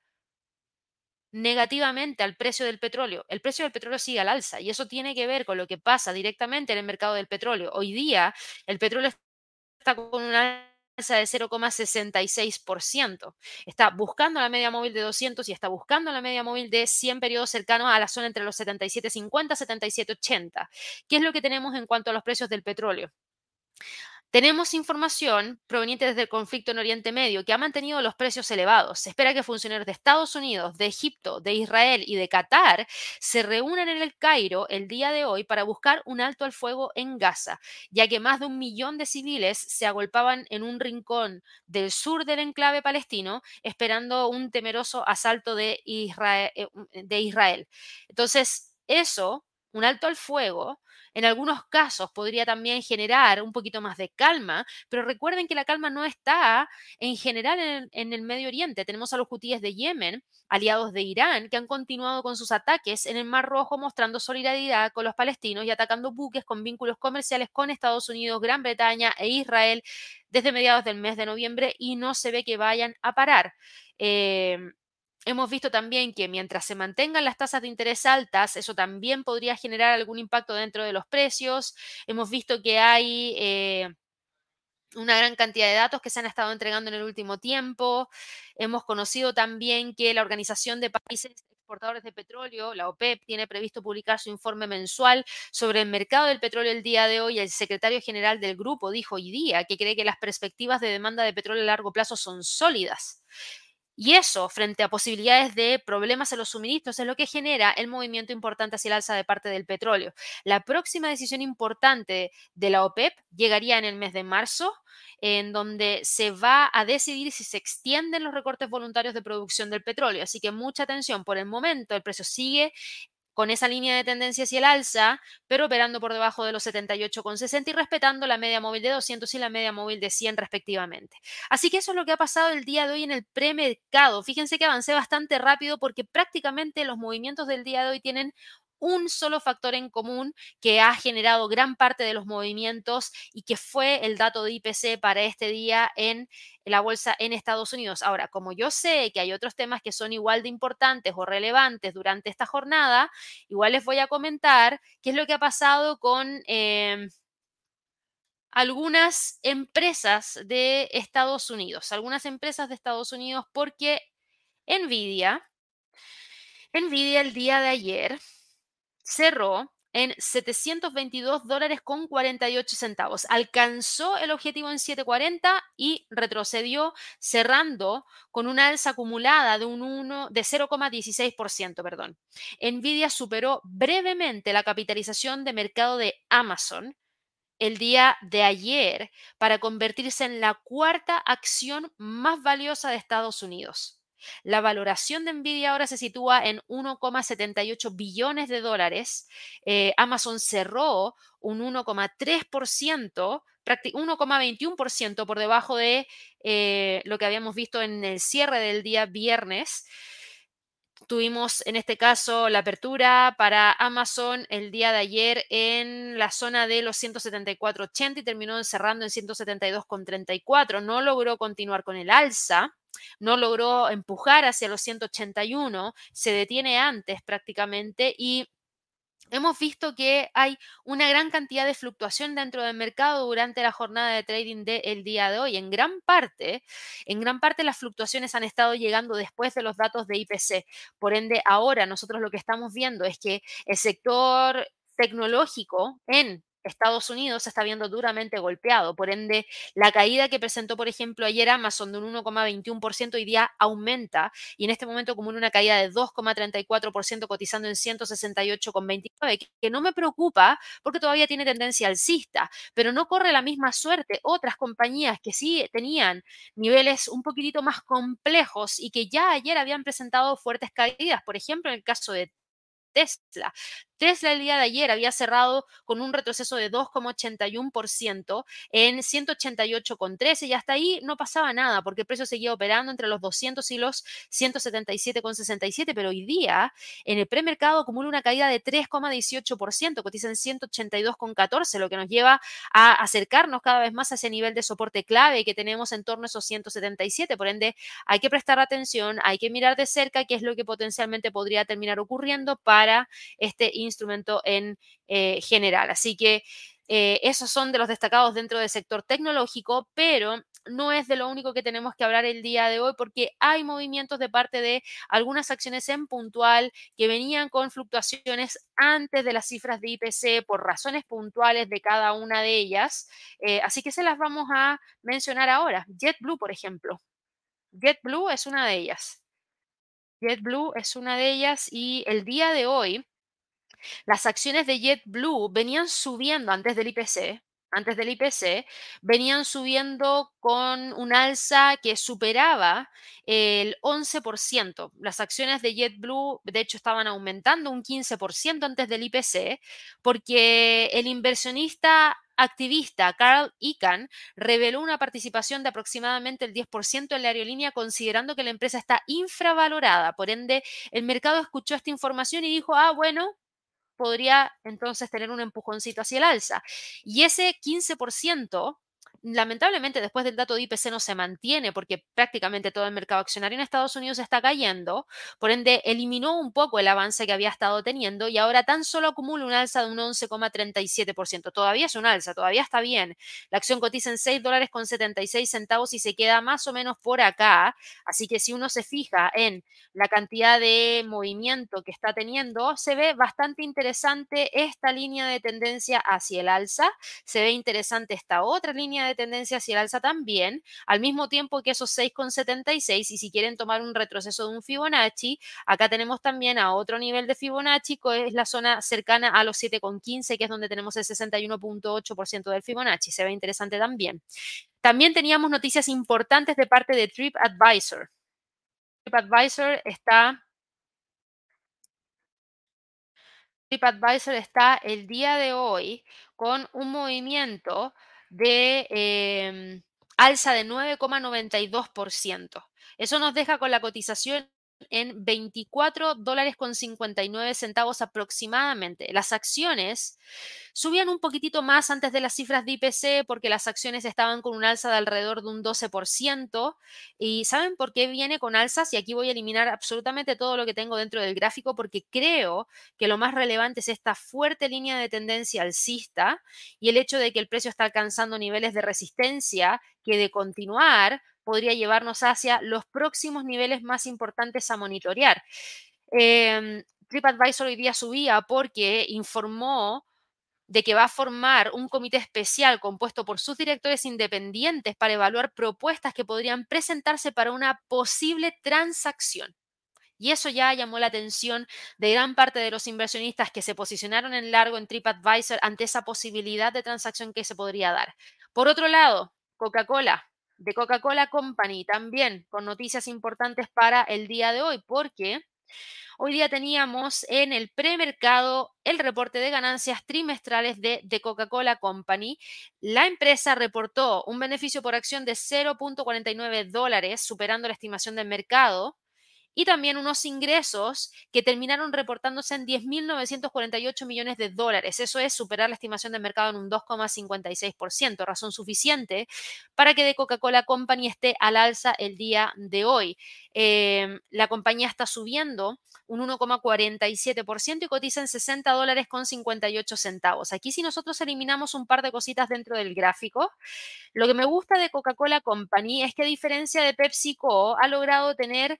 negativamente al precio del petróleo. El precio del petróleo sigue al alza y eso tiene que ver con lo que pasa directamente en el mercado del petróleo. Hoy día el petróleo está con una alza de 0,66%. Está buscando la media móvil de 200 y está buscando la media móvil de 100 periodos cercanos a la zona entre los 77,50 y 77,80. ¿Qué es lo que tenemos en cuanto a los precios del petróleo? Tenemos información proveniente desde el conflicto en Oriente Medio que ha mantenido los precios elevados. Se espera que funcionarios de Estados Unidos, de Egipto, de Israel y de Qatar se reúnan en el Cairo el día de hoy para buscar un alto al fuego en Gaza, ya que más de un millón de civiles se agolpaban en un rincón del sur del enclave palestino esperando un temeroso asalto de Israel. Eh, de Israel. Entonces, eso, un alto al fuego, en algunos casos podría también generar un poquito más de calma, pero recuerden que la calma no está en general en, el Medio Oriente. Tenemos a los hutíes de Yemen, aliados de Irán, que han continuado con sus ataques en el Mar Rojo, mostrando solidaridad con los palestinos y atacando buques con vínculos comerciales con Estados Unidos, Gran Bretaña e Israel desde mediados del mes de noviembre y no se ve que vayan a parar. Eh, hemos visto también que mientras se mantengan las tasas de interés altas, eso también podría generar algún impacto dentro de los precios. Hemos visto que hay... Eh, una gran cantidad de datos que se han estado entregando en el último tiempo. Hemos conocido también que la Organización de Países Exportadores de Petróleo, la OPEP, tiene previsto publicar su informe mensual sobre el mercado del petróleo el día de hoy. El secretario general del grupo dijo hoy día que cree que las perspectivas de demanda de petróleo a largo plazo son sólidas. Y eso, frente a posibilidades de problemas en los suministros, es lo que genera el movimiento importante hacia el alza de parte del petróleo. La próxima decisión importante de la OPEP llegaría en el mes de marzo, en donde se va a decidir si se extienden los recortes voluntarios de producción del petróleo. Así que mucha atención. Por el momento, el precio sigue con esa línea de tendencia hacia el alza, pero operando por debajo de los 78,60 y respetando la media móvil de 200 y la media móvil de 100 respectivamente. Así que eso es lo que ha pasado el día de hoy en el premercado. Fíjense que avancé bastante rápido porque prácticamente los movimientos del día de hoy tienen un solo factor en común que ha generado gran parte de los movimientos y que fue el dato de IPC para este día en la bolsa en Estados Unidos. Ahora, como yo sé que hay otros temas que son igual de importantes o relevantes durante esta jornada, igual les voy a comentar qué es lo que ha pasado con... Em, algunas empresas de Estados Unidos, algunas empresas de Estados Unidos porque Nvidia, Nvidia el día de ayer cerró en 722 dólares con 48 centavos. Alcanzó el objetivo en 740 y retrocedió cerrando con una alza acumulada de un 1 de 0,16%, perdón. Nvidia superó brevemente la capitalización de mercado de Amazon el día de ayer para convertirse en la cuarta acción más valiosa de Estados Unidos. La valoración de Nvidia ahora se sitúa en 1,78 billones de dólares. Eh, Amazon cerró un 1,3%, 1,21% por debajo de eh, lo que habíamos visto en el cierre del día viernes. Tuvimos en este caso la apertura para Amazon el día de ayer en la zona de los 174.80 y terminó cerrando en 172.34. No logró continuar con el alza no logró empujar hacia los 181, se detiene antes prácticamente y hemos visto que hay una gran cantidad de fluctuación dentro del mercado durante la jornada de trading del día de hoy. En gran parte, en gran parte las fluctuaciones han estado llegando después de los datos de IPC. Por ende, ahora nosotros lo que estamos viendo es que el sector tecnológico en Estados Unidos se está viendo duramente golpeado. Por ende, la caída que presentó, por ejemplo, ayer Amazon de un 1,21% hoy día aumenta y en este momento como una caída de 2,34% cotizando en 168,29, que no me preocupa porque todavía tiene tendencia alcista, pero no corre la misma suerte otras compañías que sí tenían niveles un poquitito más complejos y que ya ayer habían presentado fuertes caídas. Por ejemplo, en el caso de Tesla. Tesla el día de ayer había cerrado con un retroceso de 2,81% en 188,13 y hasta ahí no pasaba nada porque el precio seguía operando entre los 200 y los 177,67, pero hoy día en el premercado acumula una caída de 3,18%, cotiza en 182,14, lo que nos lleva a acercarnos cada vez más a ese nivel de soporte clave que tenemos en torno a esos 177. Por ende, hay que prestar atención, hay que mirar de cerca qué es lo que potencialmente podría terminar ocurriendo para este en eh, general. Así que eh, esos son de los destacados dentro del sector tecnológico, pero no es de lo único que tenemos que hablar el día de hoy porque hay movimientos de parte de algunas acciones en puntual que venían con fluctuaciones antes de las cifras de IPC por razones puntuales de cada una de ellas. Eh, así que se las vamos a mencionar ahora. JetBlue, por ejemplo. JetBlue es una de ellas. JetBlue es una de ellas y el día de hoy las acciones de JetBlue venían subiendo antes del IPC, antes del IPC, venían subiendo con un alza que superaba el 11%. Las acciones de JetBlue, de hecho, estaban aumentando un 15% antes del IPC, porque el inversionista activista Carl Icahn reveló una participación de aproximadamente el 10% en la aerolínea, considerando que la empresa está infravalorada. Por ende, el mercado escuchó esta información y dijo, ah, bueno, podría entonces tener un empujoncito hacia el alza. Y ese 15% lamentablemente después del dato de IPC no se mantiene porque prácticamente todo el mercado accionario en Estados Unidos está cayendo, por ende eliminó un poco el avance que había estado teniendo y ahora tan solo acumula un alza de un 11,37%. Todavía es un alza, todavía está bien. La acción cotiza en 6 dólares con 76 centavos y se queda más o menos por acá. Así que si uno se fija en la cantidad de movimiento que está teniendo, se ve bastante interesante esta línea de tendencia hacia el alza, se ve interesante esta otra línea de tendencia hacia el alza también, al mismo tiempo que esos 6,76 y si quieren tomar un retroceso de un Fibonacci, acá tenemos también a otro nivel de Fibonacci, que es la zona cercana a los 7,15, que es donde tenemos el 61.8% del Fibonacci, se ve interesante también. También teníamos noticias importantes de parte de TripAdvisor. TripAdvisor está TripAdvisor está el día de hoy con un movimiento de em, alza de 9,92%. Eso nos deja con la cotización en 24 dólares con 59 centavos aproximadamente. Las acciones subían un poquitito más antes de las cifras de IPC porque las acciones estaban con un alza de alrededor de un 12%. ¿Y saben por qué viene con alzas? Y aquí voy a eliminar absolutamente todo lo que tengo dentro del gráfico porque creo que lo más relevante es esta fuerte línea de tendencia alcista y el hecho de que el precio está alcanzando niveles de resistencia que de continuar podría llevarnos hacia los próximos niveles más importantes a monitorear. Eh, TripAdvisor hoy día subía porque informó de que va a formar un comité especial compuesto por sus directores independientes para evaluar propuestas que podrían presentarse para una posible transacción. Y eso ya llamó la atención de gran parte de los inversionistas que se posicionaron en largo en TripAdvisor ante esa posibilidad de transacción que se podría dar. Por otro lado, Coca-Cola de Coca-Cola Company también con noticias importantes para el día de hoy, porque hoy día teníamos en el premercado el reporte de ganancias trimestrales de, de Coca-Cola Company. La empresa reportó un beneficio por acción de 0.49 dólares, superando la estimación del mercado y también unos ingresos que terminaron reportándose en 10.948 millones de dólares. Eso es superar la estimación de mercado en un 2,56%, razón suficiente para que de Coca-Cola Company esté al alza el día de hoy. Em, la compañía está subiendo un 1,47% y cotiza en 60 dólares con 58 centavos. Aquí si nosotros eliminamos un par de cositas dentro del gráfico, lo que me gusta de Coca-Cola Company es que a diferencia de PepsiCo ha logrado tener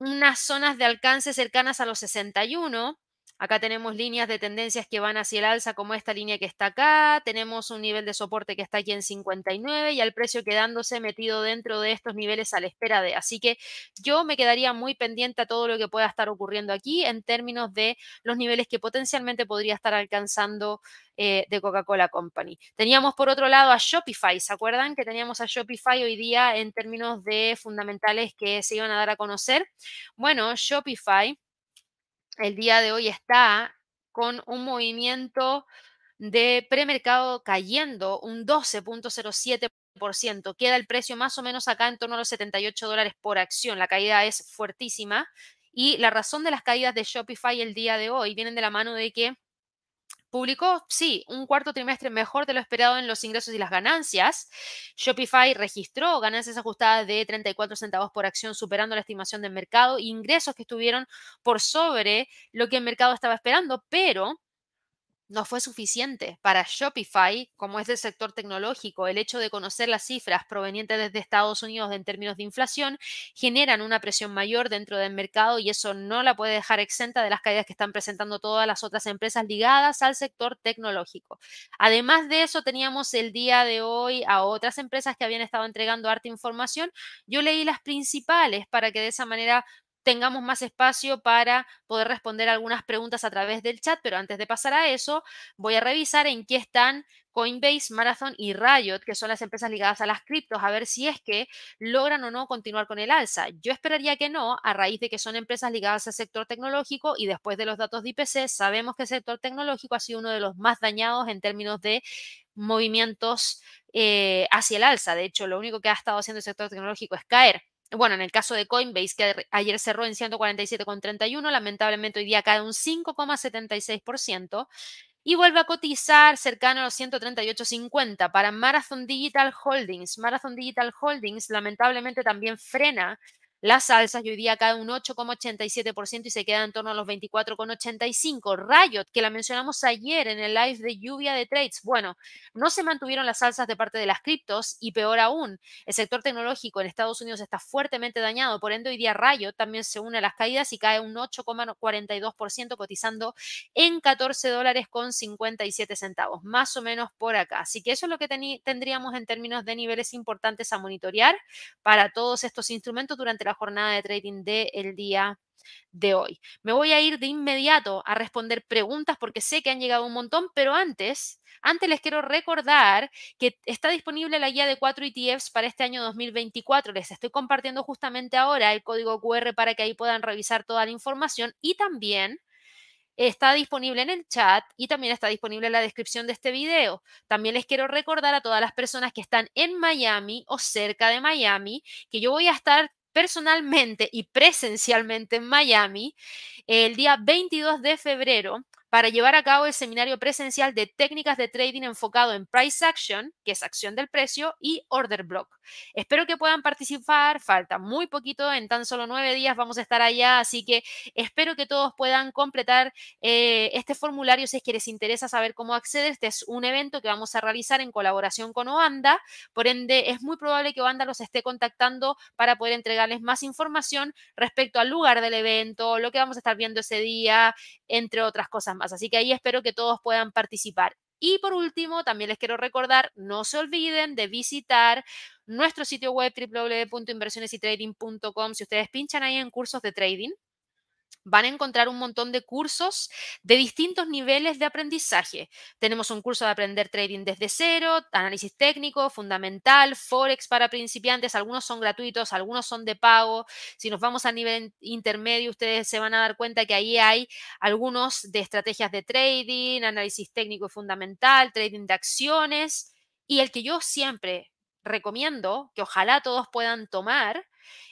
unas zonas de alcance cercanas a los 61 Acá tenemos líneas de tendencias que van hacia el alza, como esta línea que está acá. Tenemos un nivel de soporte que está aquí en 59 y al precio quedándose metido dentro de estos niveles a la espera de. Así que yo me quedaría muy pendiente a todo lo que pueda estar ocurriendo aquí en términos de los niveles que potencialmente podría estar alcanzando eh, de Coca-Cola Company. Teníamos por otro lado a Shopify. ¿Se acuerdan que teníamos a Shopify hoy día en términos de fundamentales que se iban a dar a conocer? Bueno, Shopify el día de hoy está con un movimiento de premercado cayendo un 12.07%. Queda el precio más o menos acá en torno a los 78 dólares por acción. La caída es fuertísima y la razón de las caídas de Shopify el día de hoy vienen de la mano de que Publicó, sí, un cuarto trimestre mejor de lo esperado en los ingresos y las ganancias. Shopify registró ganancias ajustadas de 34 centavos por acción, superando la estimación del mercado, ingresos que estuvieron por sobre lo que el mercado estaba esperando, pero no fue suficiente. Para Shopify, como es del sector tecnológico, el hecho de conocer las cifras provenientes desde Estados Unidos en términos de inflación generan una presión mayor dentro del mercado y eso no la puede dejar exenta de las caídas que están presentando todas las otras empresas ligadas al sector tecnológico. Además de eso, teníamos el día de hoy a otras empresas que habían estado entregando harta información. Yo leí las principales para que de esa manera tengamos más espacio para poder responder algunas preguntas a través del chat, pero antes de pasar a eso, voy a revisar en qué están Coinbase, Marathon y Riot, que son las empresas ligadas a las criptos, a ver si es que logran o no continuar con el alza. Yo esperaría que no, a raíz de que son empresas ligadas al sector tecnológico y después de los datos de IPC, sabemos que el sector tecnológico ha sido uno de los más dañados en términos de movimientos eh, hacia el alza. De hecho, lo único que ha estado haciendo el sector tecnológico es caer. Bueno, en el caso de Coinbase, que ayer cerró en 147,31, lamentablemente hoy día cae un 5,76% y vuelve a cotizar cercano a los 138.50 para Marathon Digital Holdings. Marathon Digital Holdings lamentablemente también frena las alzas y hoy día cae un 8,87% y se queda en torno a los 24,85. Riot, que la mencionamos ayer en el live de lluvia de trades. Bueno, no se mantuvieron las alzas de parte de las criptos y peor aún, el sector tecnológico en Estados Unidos está fuertemente dañado. Por ende, hoy día Riot también se une a las caídas y cae un 8,42% cotizando en 14 dólares con 57 centavos, más o menos por acá. Así que eso es lo que tendríamos en términos de niveles importantes a monitorear para todos estos instrumentos durante la jornada de trading del día de hoy. Me voy a ir de inmediato a responder preguntas porque sé que han llegado un montón, pero antes, antes les quiero recordar que está disponible la guía de cuatro ETFs para este año 2024. Les estoy compartiendo justamente ahora el código QR para que ahí puedan revisar toda la información y también está disponible en el chat y también está disponible en la descripción de este video. También les quiero recordar a todas las personas que están en Miami o cerca de Miami que yo voy a estar personalmente y presencialmente en Miami el día 22 de febrero para llevar a cabo el seminario presencial de técnicas de trading enfocado en price action, que es acción del precio, y order block. Espero que puedan participar, falta muy poquito, en tan solo nueve días vamos a estar allá, así que espero que todos puedan completar eh, este formulario si es que les interesa saber cómo acceder. Este es un evento que vamos a realizar en colaboración con Oanda, por ende es muy probable que Oanda los esté contactando para poder entregarles más información respecto al lugar del evento, lo que vamos a estar viendo ese día, entre otras cosas Así que ahí espero que todos puedan participar. Y por último, también les quiero recordar, no se olviden de visitar nuestro sitio web www.inversionesytrading.com. Si ustedes pinchan ahí en cursos de trading, van a encontrar un montón de cursos de distintos niveles de aprendizaje. Tenemos un curso de aprender trading desde cero, análisis técnico, fundamental, forex para principiantes, algunos son gratuitos, algunos son de pago. Si nos vamos a nivel intermedio, ustedes se van a dar cuenta que ahí hay algunos de estrategias de trading, análisis técnico y fundamental, trading de acciones. Y el que yo siempre recomiendo, que ojalá todos puedan tomar,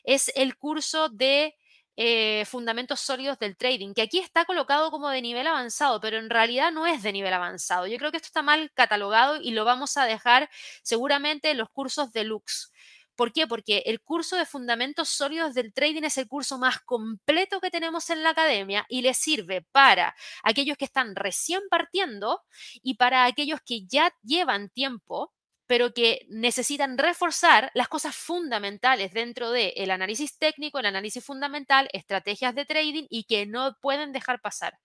es el curso de eh, fundamentos sólidos del trading, que aquí está colocado como de nivel avanzado, pero en realidad no es de nivel avanzado. Yo creo que esto está mal catalogado y lo vamos a dejar seguramente en los cursos deluxe. ¿Por qué? Porque el curso de fundamentos sólidos del trading es el curso más completo que tenemos en la academia y le sirve para aquellos que están recién partiendo y para aquellos que ya llevan tiempo pero que necesitan reforzar las cosas fundamentales dentro del el análisis técnico, el análisis fundamental, estrategias de trading y que no pueden dejar pasar.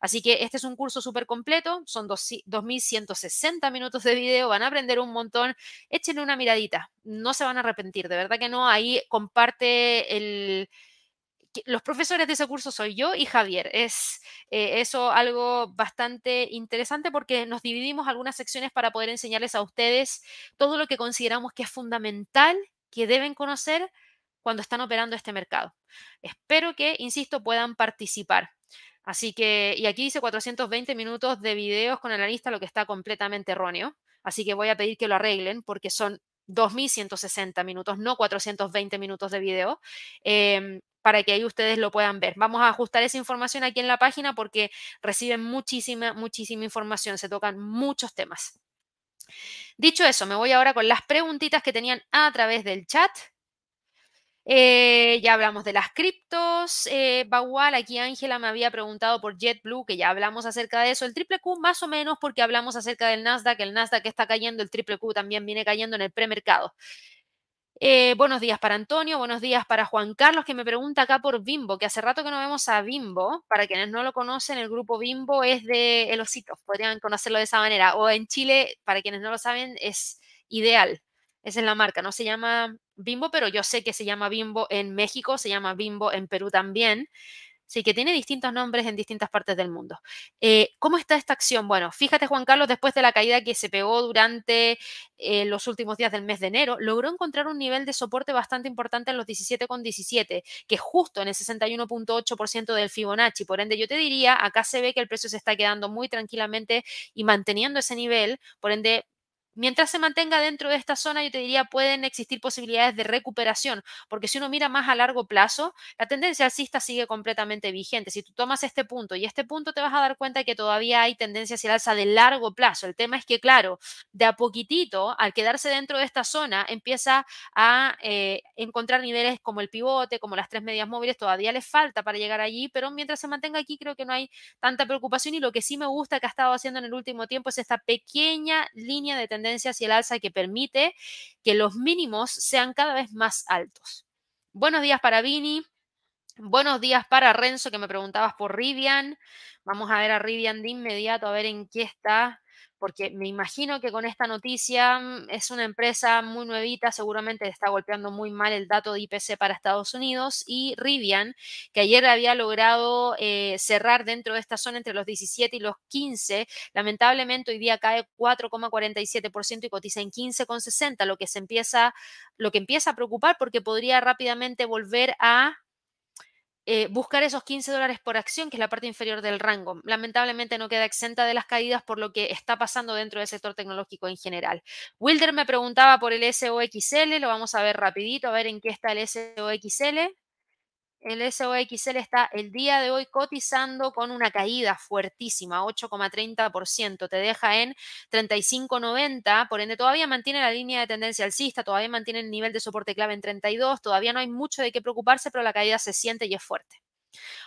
Así que este es un curso súper completo, son 2.160 minutos de video, van a aprender un montón, échenle una miradita, no se van a arrepentir, de verdad que no, ahí comparte el los profesores de ese curso soy yo y Javier. Es eh, eso algo bastante interesante porque nos dividimos algunas secciones para poder enseñarles a ustedes todo lo que consideramos que es fundamental, que deben conocer cuando están operando este mercado. Espero que, insisto, puedan participar. Así que, y aquí dice 420 minutos de videos con analista, lo que está completamente erróneo. Así que voy a pedir que lo arreglen porque son 2.160 minutos, no 420 minutos de video. Em, para que ahí ustedes lo puedan ver. Vamos a ajustar esa información aquí en la página porque reciben muchísima, muchísima información, se tocan muchos temas. Dicho eso, me voy ahora con las preguntitas que tenían a través del chat. Eh, ya hablamos de las criptos. Eh, Bagual, aquí Ángela me había preguntado por JetBlue, que ya hablamos acerca de eso. El triple Q más o menos porque hablamos acerca del Nasdaq. El Nasdaq está cayendo, el triple Q también viene cayendo en el premercado. Eh, buenos días para Antonio, buenos días para Juan Carlos que me pregunta acá por Bimbo, que hace rato que no vemos a Bimbo. Para quienes no lo conocen, el grupo Bimbo es de El Osito, podrían conocerlo de esa manera. O en Chile, para quienes no lo saben, es Ideal. Esa es la marca, no se llama Bimbo, pero yo sé que se llama Bimbo en México, se llama Bimbo en Perú también. Sí, que tiene distintos nombres en distintas partes del mundo. Eh, ¿Cómo está esta acción? Bueno, fíjate, Juan Carlos, después de la caída que se pegó durante eh, los últimos días del mes de enero, logró encontrar un nivel de soporte bastante importante en los 17,17, que es justo en el 61.8% del Fibonacci. Por ende, yo te diría, acá se ve que el precio se está quedando muy tranquilamente y manteniendo ese nivel. Por ende, Mientras se mantenga dentro de esta zona, yo te diría, pueden existir posibilidades de recuperación, porque si uno mira más a largo plazo, la tendencia alcista sigue completamente vigente. Si tú tomas este punto y este punto, te vas a dar cuenta que todavía hay tendencia hacia el alza de largo plazo. El tema es que, claro, de a poquitito, al quedarse dentro de esta zona, empieza a eh, encontrar niveles como el pivote, como las tres medias móviles, todavía le falta para llegar allí, pero mientras se mantenga aquí, creo que no hay tanta preocupación y lo que sí me gusta que ha estado haciendo en el último tiempo es esta pequeña línea de tendencia hacia el alza que permite que los mínimos sean cada vez más altos. Buenos días para Vini. Buenos días para Renzo, que me preguntabas por Rivian. Vamos a ver a Rivian de inmediato, a ver en qué está porque me imagino que con esta noticia mm, es una empresa muy nuevita, seguramente está golpeando muy mal el dato de IPC para Estados Unidos y Rivian, que ayer había logrado eh, cerrar dentro de esta zona entre los 17 y los 15, lamentablemente hoy día cae 4,47% y cotiza en 15,60, lo que se empieza lo que empieza a preocupar porque podría rápidamente volver a eh, buscar esos 15 dólares por acción, que es la parte inferior del rango. Lamentablemente no queda exenta de las caídas por lo que está pasando dentro del sector tecnológico en general. Wilder me preguntaba por el SOXL, lo vamos a ver rapidito, a ver en qué está el SOXL. El SOXL está el día de hoy cotizando con una caída fuertísima, 8,30%. Te deja en 35,90. Por ende, todavía mantiene la línea de tendencia alcista, todavía mantiene el nivel de soporte clave en 32. Todavía no hay mucho de qué preocuparse, pero la caída se siente y es fuerte.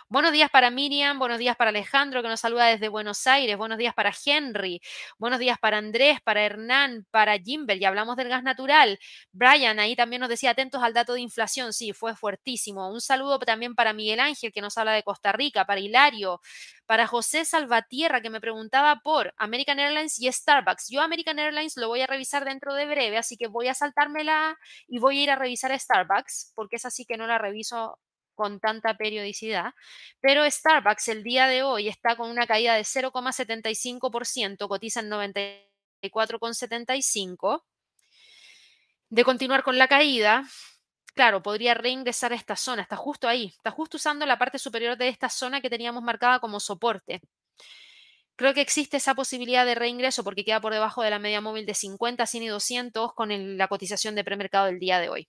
Buenos días para Miriam, buenos días para Alejandro que nos saluda desde Buenos Aires, buenos días para Henry, buenos días para Andrés, para Hernán, para Jimbel, ya hablamos del gas natural. Brian ahí también nos decía atentos al dato de inflación, sí, fue fuertísimo. Un saludo también para Miguel Ángel que nos habla de Costa Rica, para Hilario, para José Salvatierra que me preguntaba por American Airlines y Starbucks. Yo American Airlines lo voy a revisar dentro de breve, así que voy a saltármela y voy a ir a revisar Starbucks porque es así que no la reviso con tanta periodicidad, pero Starbucks el día de hoy está con una caída de 0,75%, cotiza en 94,75. De continuar con la caída, claro, podría reingresar a esta zona, está justo ahí, está justo usando la parte superior de esta zona que teníamos marcada como soporte. Creo que existe esa posibilidad de reingreso porque queda por debajo de la media móvil de 50, 100 y 200 con la cotización de premercado del día de hoy.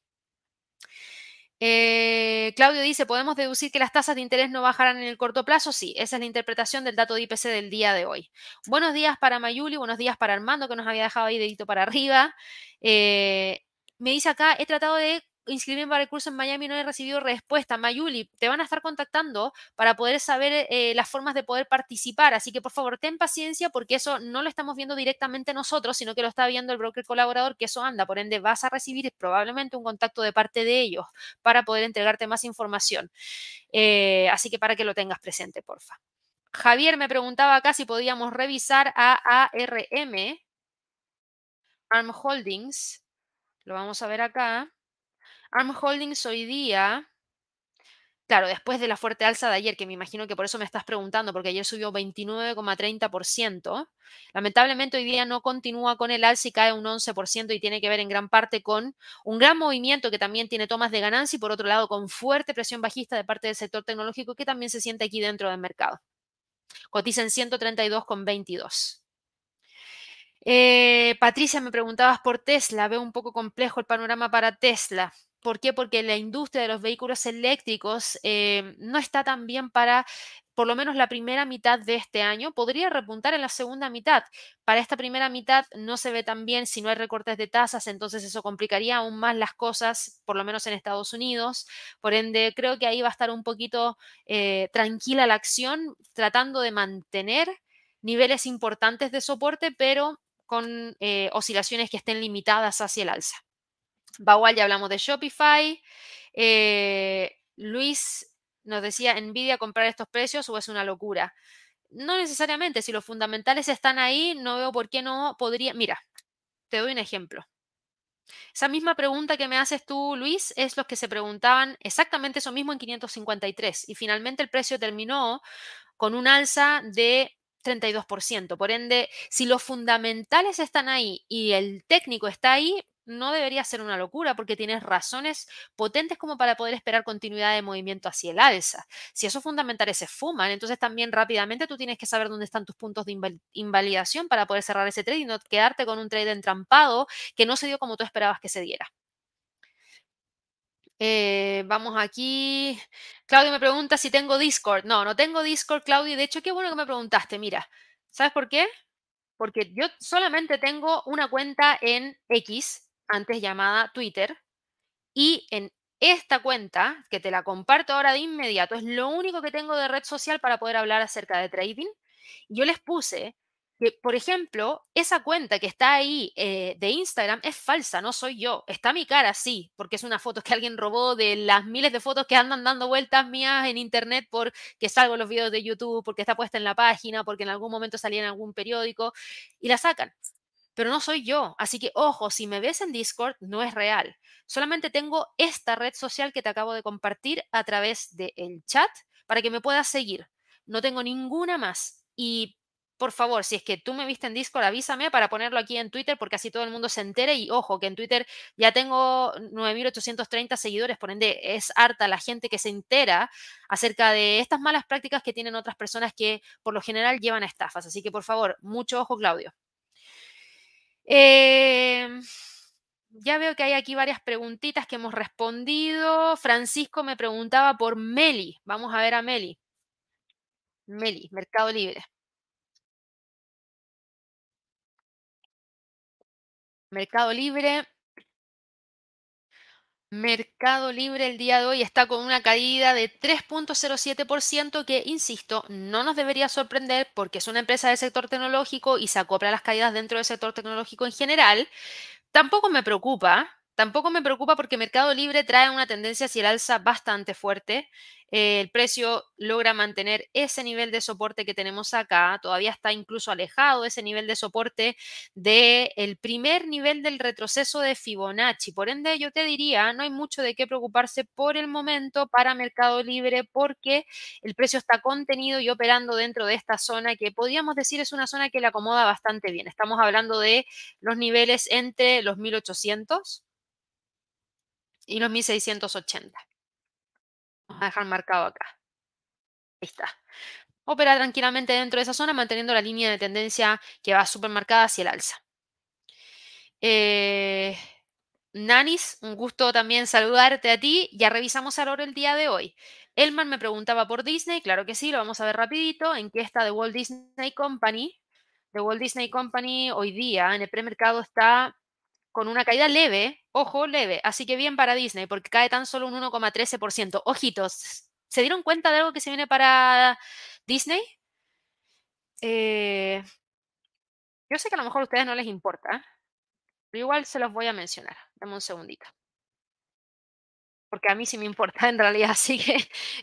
Eh, Claudio dice, ¿podemos deducir que las tasas de interés no bajarán en el corto plazo? Sí, esa es la interpretación del dato de IPC del día de hoy. Buenos días para Mayuli, buenos días para Armando, que nos había dejado ahí dedito para arriba. Eh, me dice acá, he tratado de inscribirme para el curso en Miami no he recibido respuesta. Mayuli, te van a estar contactando para poder saber eh, las formas de poder participar. Así que por favor, ten paciencia porque eso no lo estamos viendo directamente nosotros, sino que lo está viendo el broker colaborador, que eso anda. Por ende, vas a recibir probablemente un contacto de parte de ellos para poder entregarte más información. Eh, así que para que lo tengas presente, porfa. Javier me preguntaba acá si podíamos revisar a ARM, ARM Holdings. Lo vamos a ver acá. ARM Holdings hoy día, claro, después de la fuerte alza de ayer, que me imagino que por eso me estás preguntando, porque ayer subió 29,30%, lamentablemente hoy día no continúa con el alza y cae un 11% y tiene que ver en gran parte con un gran movimiento que también tiene tomas de ganancia y por otro lado con fuerte presión bajista de parte del sector tecnológico que también se siente aquí dentro del mercado. Cotiza en 132,22. Eh, Patricia, me preguntabas por Tesla. Veo un poco complejo el panorama para Tesla. ¿Por qué? Porque la industria de los vehículos eléctricos eh, no está tan bien para por lo menos la primera mitad de este año. Podría repuntar en la segunda mitad. Para esta primera mitad no se ve tan bien si no hay recortes de tasas, entonces eso complicaría aún más las cosas, por lo menos en Estados Unidos. Por ende, creo que ahí va a estar un poquito eh, tranquila la acción, tratando de mantener niveles importantes de soporte, pero con eh, oscilaciones que estén limitadas hacia el alza. Bawal, ya hablamos de Shopify. Eh, Luis nos decía, ¿Nvidia comprar estos precios o es una locura? No necesariamente, si los fundamentales están ahí, no veo por qué no podría. Mira, te doy un ejemplo. Esa misma pregunta que me haces tú, Luis, es los que se preguntaban exactamente eso mismo en 553 y finalmente el precio terminó con un alza de 32%. Por ende, si los fundamentales están ahí y el técnico está ahí, no debería ser una locura porque tienes razones potentes como para poder esperar continuidad de movimiento hacia el alza. Si esos fundamentales se fuman, entonces también rápidamente tú tienes que saber dónde están tus puntos de invalidación para poder cerrar ese trade y no quedarte con un trade entrampado que no se dio como tú esperabas que se diera. Eh, vamos aquí. Claudio me pregunta si tengo Discord. No, no tengo Discord, Claudio. De hecho, qué bueno que me preguntaste. Mira, ¿sabes por qué? Porque yo solamente tengo una cuenta en X, antes llamada Twitter, y en esta cuenta, que te la comparto ahora de inmediato, es lo único que tengo de red social para poder hablar acerca de trading. Yo les puse que, por ejemplo, esa cuenta que está ahí eh, de Instagram es falsa, no soy yo. Está mi cara, sí, porque es una foto que alguien robó de las miles de fotos que andan dando vueltas mías en internet porque salgo los videos de YouTube, porque está puesta en la página, porque en algún momento salía en algún periódico y la sacan. Pero no soy yo. Así que, ojo, si me ves en Discord, no es real. Solamente tengo esta red social que te acabo de compartir a través del chat para que me puedas seguir. No tengo ninguna más. Y por favor, si es que tú me viste en Discord, avísame para ponerlo aquí en Twitter porque así todo el mundo se entere y ojo, que en Twitter ya tengo 9.830 seguidores, por ende es harta la gente que se entera acerca de estas malas prácticas que tienen otras personas que por lo general llevan estafas. Así que por favor, mucho ojo, Claudio. Em, ya veo que hay aquí varias preguntitas que hemos respondido. Francisco me preguntaba por Meli. Vamos a ver a Meli. Meli, Mercado Libre. Mercado Libre. Mercado Libre el día de hoy está con una caída de 3.07% que, insisto, no nos debería sorprender porque es una empresa del sector tecnológico y se acopla las caídas dentro del sector tecnológico en general. Tampoco me preocupa, tampoco me preocupa porque Mercado Libre trae una tendencia hacia el alza bastante fuerte el precio logra mantener ese nivel de soporte que tenemos acá, todavía está incluso alejado ese nivel de soporte del primer nivel del retroceso de Fibonacci. Por ende, yo te diría, no hay mucho de qué preocuparse por el momento para Mercado Libre porque el precio está contenido y operando dentro de esta zona que podríamos decir es una zona que le acomoda bastante bien. Estamos hablando de los niveles entre los 1800 y los 1680 a dejar marcado acá. Ahí está. Opera tranquilamente dentro de esa zona manteniendo la línea de tendencia que va súper marcada hacia el alza. Eh, Nanis, un gusto también saludarte a ti. Ya revisamos al oro el día de hoy. Elman me preguntaba por Disney, claro que sí, lo vamos a ver rapidito. ¿En qué está The Walt Disney Company? The Walt Disney Company hoy día en el premercado está con una caída leve, ojo, leve, así que bien para Disney, porque cae tan solo un 1,13%. Ojitos, ¿se dieron cuenta de algo que se viene para Disney? Eh, yo sé que a lo mejor a ustedes no les importa, pero igual se los voy a mencionar. Dame un segundito. Porque a mí sí me importa en realidad, así que,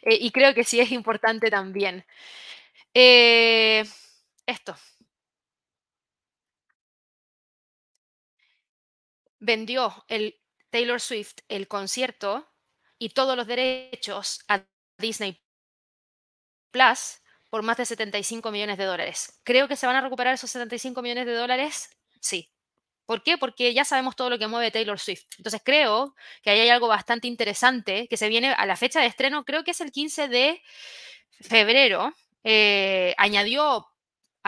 eh, y creo que sí es importante también. Eh, esto. Vendió el Taylor Swift el concierto y todos los derechos a Disney Plus por más de 75 millones de dólares. ¿Creo que se van a recuperar esos 75 millones de dólares? Sí. ¿Por qué? Porque ya sabemos todo lo que mueve Taylor Swift. Entonces creo que ahí hay algo bastante interesante que se viene a la fecha de estreno, creo que es el 15 de febrero. Eh, añadió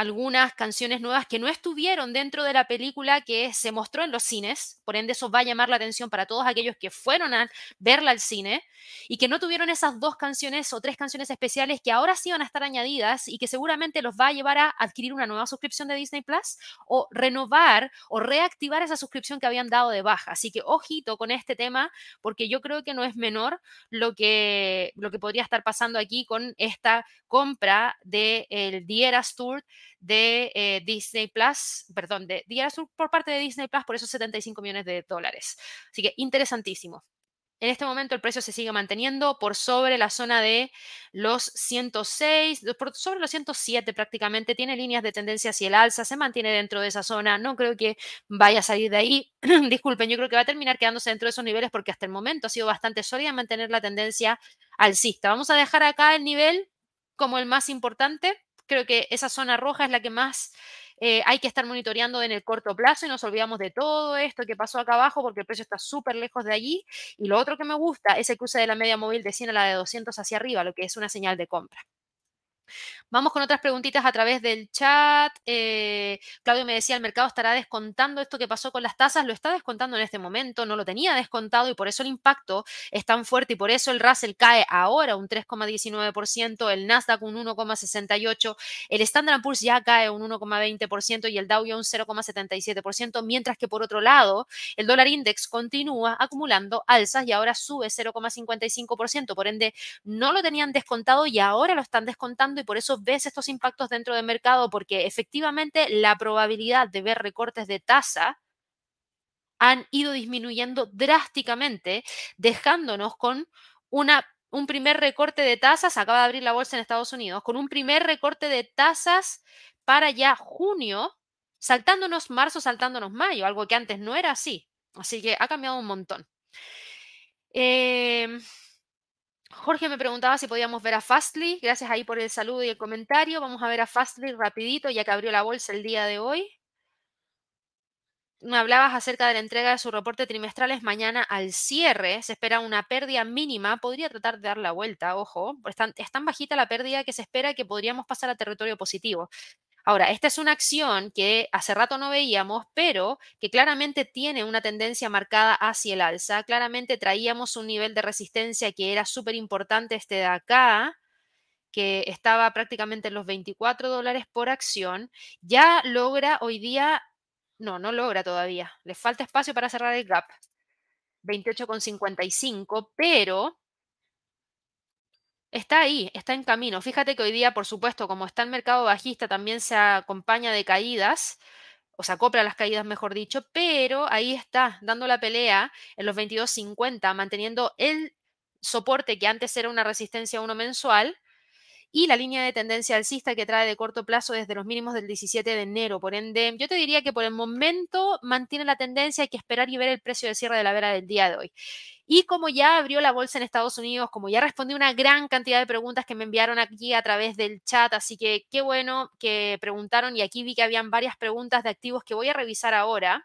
algunas canciones nuevas que no estuvieron dentro de la película que se mostró en los cines, por ende eso va a llamar la atención para todos aquellos que fueron a verla al cine y que no tuvieron esas dos canciones o tres canciones especiales que ahora sí van a estar añadidas y que seguramente los va a llevar a adquirir una nueva suscripción de Disney Plus o renovar o reactivar esa suscripción que habían dado de baja. Así que ojito con este tema porque yo creo que no es menor lo que, lo que podría estar pasando aquí con esta compra del de Dieras Tour de eh, Disney Plus, perdón, de Tour por parte de Disney Plus por esos 75 millones de dólares. Así que interesantísimo. en este momento el precio se sigue manteniendo por sobre la zona de los 106, por sobre los 107 prácticamente, tiene líneas de tendencia hacia el alza, se mantiene dentro de esa zona, no creo que vaya a salir de ahí. Disculpen, yo creo que va a terminar quedándose dentro de esos niveles porque hasta el momento ha sido bastante sólida mantener la tendencia alcista. Vamos a dejar acá el nivel como el más importante. Creo que esa zona roja es la que más eh, hay que estar monitoreando en el corto plazo y nos olvidamos de todo esto que pasó acá abajo porque el precio está súper lejos de allí. Y lo otro que me gusta es el cruce de la media móvil de 100 a la de 200 hacia arriba, lo que es una señal de compra. Vamos con otras preguntitas a través del chat. Eh, Claudio me decía, el mercado estará descontando esto que pasó con las tasas. Lo está descontando en este momento, no lo tenía descontado y por eso el impacto es tan fuerte y por eso el Russell cae ahora un 3,19%, el Nasdaq un 1,68%, el Standard Poor's ya cae un 1,20% y el Dow Jones 0,77%, mientras que por otro lado, el dólar index continúa acumulando alzas y ahora sube 0,55%. Por ende, no lo tenían descontado y ahora lo están descontando y por eso ves estos impactos dentro del mercado, porque efectivamente la probabilidad de ver recortes de tasa han ido disminuyendo drásticamente, dejándonos con una, un primer recorte de tasas, acaba de abrir la bolsa en Estados Unidos, con un primer recorte de tasas para ya junio, saltándonos marzo, saltándonos mayo, algo que antes no era así. Así que ha cambiado un montón. Eh, Jorge me preguntaba si podíamos ver a Fastly. Gracias ahí por el saludo y el comentario. Vamos a ver a Fastly rapidito, ya que abrió la bolsa el día de hoy. Me hablabas acerca de la entrega de sus reportes trimestrales mañana al cierre. Se espera una pérdida mínima. Podría tratar de dar la vuelta, ojo. Es tan, es tan bajita la pérdida que se espera que podríamos pasar a territorio positivo. Ahora, esta es una acción que hace rato no veíamos, pero que claramente tiene una tendencia marcada hacia el alza. Claramente traíamos un nivel de resistencia que era súper importante este de acá, que estaba prácticamente en los 24 dólares por acción. Ya logra hoy día, no, no logra todavía. Le falta espacio para cerrar el gap. 28,55, pero Está ahí, está en camino. Fíjate que hoy día, por supuesto, como está el mercado bajista, también se acompaña de caídas, o se acopla las caídas, mejor dicho, pero ahí está, dando la pelea en los 22.50, manteniendo el soporte que antes era una resistencia uno mensual y la línea de tendencia alcista que trae de corto plazo desde los mínimos del 17 de enero. Por ende, yo te diría que por el momento mantiene la tendencia, hay que esperar y ver el precio de cierre de la vera del día de hoy. Y como ya abrió la bolsa en Estados Unidos, como ya respondí una gran cantidad de preguntas que me enviaron aquí a través del chat, así que qué bueno que preguntaron y aquí vi que habían varias preguntas de activos que voy a revisar ahora.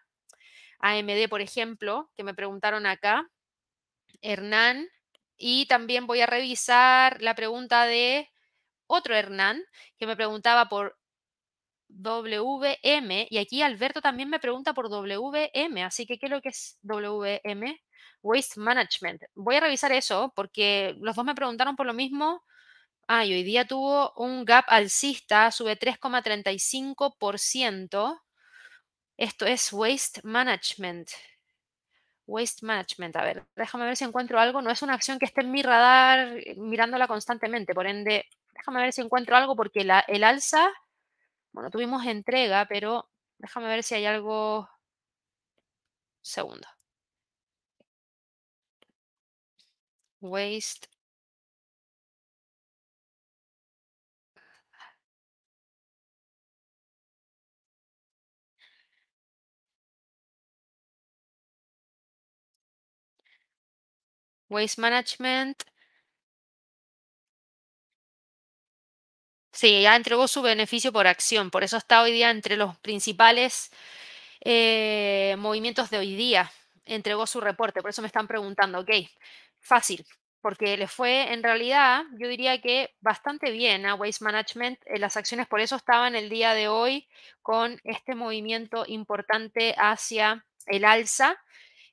AMD, por ejemplo, que me preguntaron acá. Hernán. Y también voy a revisar la pregunta de otro Hernán que me preguntaba por WM y aquí Alberto también me pregunta por WM, así que ¿qué es lo que es WM? Waste Management. Voy a revisar eso porque los dos me preguntaron por lo mismo. Ah, y hoy día tuvo un gap alcista, sube 3,35%. Esto es Waste Management. Waste Management. A ver, déjame ver si encuentro algo. No es una acción que esté en mi radar eh, mirándola constantemente. Por ende, déjame ver si encuentro algo porque la, el alza, bueno, tuvimos entrega, pero déjame ver si hay algo. Segundo. Waste Waste Management. Sí, ya entregó su beneficio por acción, por eso está hoy día entre los principales eh, movimientos de hoy día. Entregó su reporte, por eso me están preguntando, ok, fácil, porque le fue en realidad, yo diría que bastante bien a Waste Management. Eh, las acciones por eso estaban el día de hoy con este movimiento importante hacia el alza.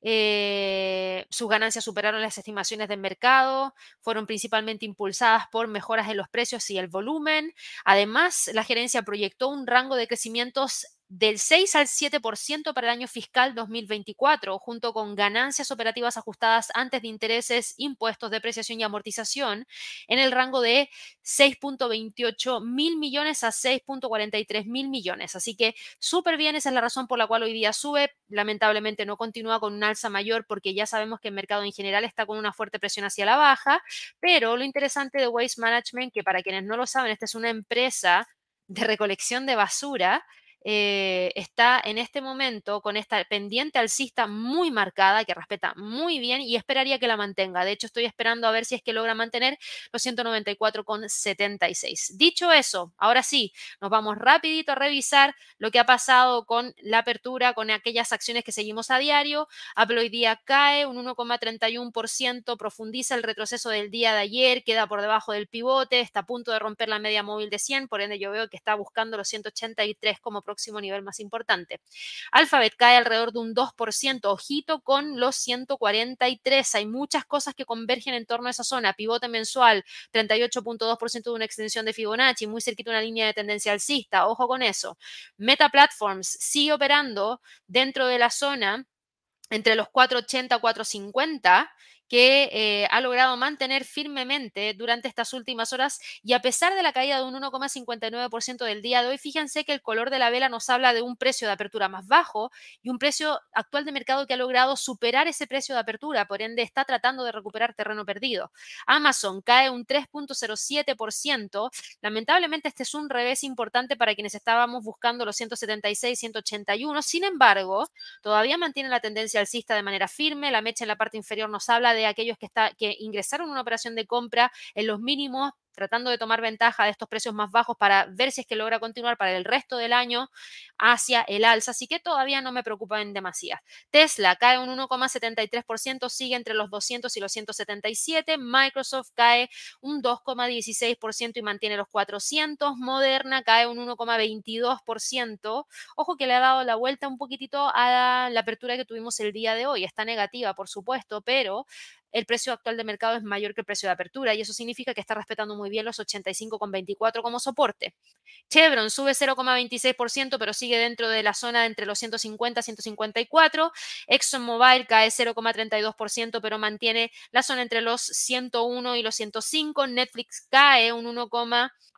Eh, sus ganancias superaron las estimaciones del mercado, fueron principalmente impulsadas por mejoras en los precios y el volumen. Además, la gerencia proyectó un rango de crecimientos del 6 al 7% para el año fiscal 2024, junto con ganancias operativas ajustadas antes de intereses, impuestos, depreciación y amortización, en el rango de 6.28 mil millones a 6.43 mil millones. Así que súper bien, esa es la razón por la cual hoy día sube. Lamentablemente no continúa con un alza mayor porque ya sabemos que el mercado en general está con una fuerte presión hacia la baja, pero lo interesante de Waste Management, que para quienes no lo saben, esta es una empresa de recolección de basura eh, está en este momento con esta pendiente alcista muy marcada, que respeta muy bien y esperaría que la mantenga. De hecho, estoy esperando a ver si es que logra mantener los 194,76. Dicho eso, ahora sí, nos vamos rapidito a revisar lo que ha pasado con la apertura, con aquellas acciones que seguimos a diario. Apple hoy día cae un 1,31%, profundiza el retroceso del día de ayer, queda por debajo del pivote, está a punto de romper la media móvil de 100, por ende yo veo que está buscando los 183 como próximo nivel más importante. Alphabet cae alrededor de un 2%, ojito con los 143. Hay muchas cosas que convergen en torno a esa zona. Pivote mensual, 38.2% de una extensión de Fibonacci, muy cerquita una línea de tendencia alcista. Ojo con eso. Meta Platforms sigue operando dentro de la zona entre los 480 y 450 que eh, ha logrado mantener firmemente durante estas últimas horas y a pesar de la caída de un 1,59% del día de hoy, fíjense que el color de la vela nos habla de un precio de apertura más bajo y un precio actual de mercado que ha logrado superar ese precio de apertura, por ende está tratando de recuperar terreno perdido. Amazon cae un 3.07%, lamentablemente este es un revés importante para quienes estábamos buscando los 176, 181, sin embargo, todavía mantiene la tendencia alcista de manera firme, la mecha en la parte inferior nos habla de aquellos que, está, que ingresaron una operación de compra en los mínimos tratando de tomar ventaja de estos precios más bajos para ver si es que logra continuar para el resto del año hacia el alza, así que todavía no me preocupa en. Tesla cae un 1,73%, sigue entre los 200 y los 177, Microsoft cae un 2,16% y mantiene los 400, Moderna cae un 1,22%, ojo que le ha dado la vuelta un poquitito a la apertura que tuvimos el día de hoy, está negativa por supuesto, pero el precio actual de mercado es mayor que el precio de apertura y eso significa que está respetando muy bien los 85,24 como soporte. Chevron sube 0,26%, pero sigue dentro de la zona entre los 150 y 154. ExxonMobil cae 0,32%, pero mantiene la zona entre los 101 y los 105. Netflix cae un 1,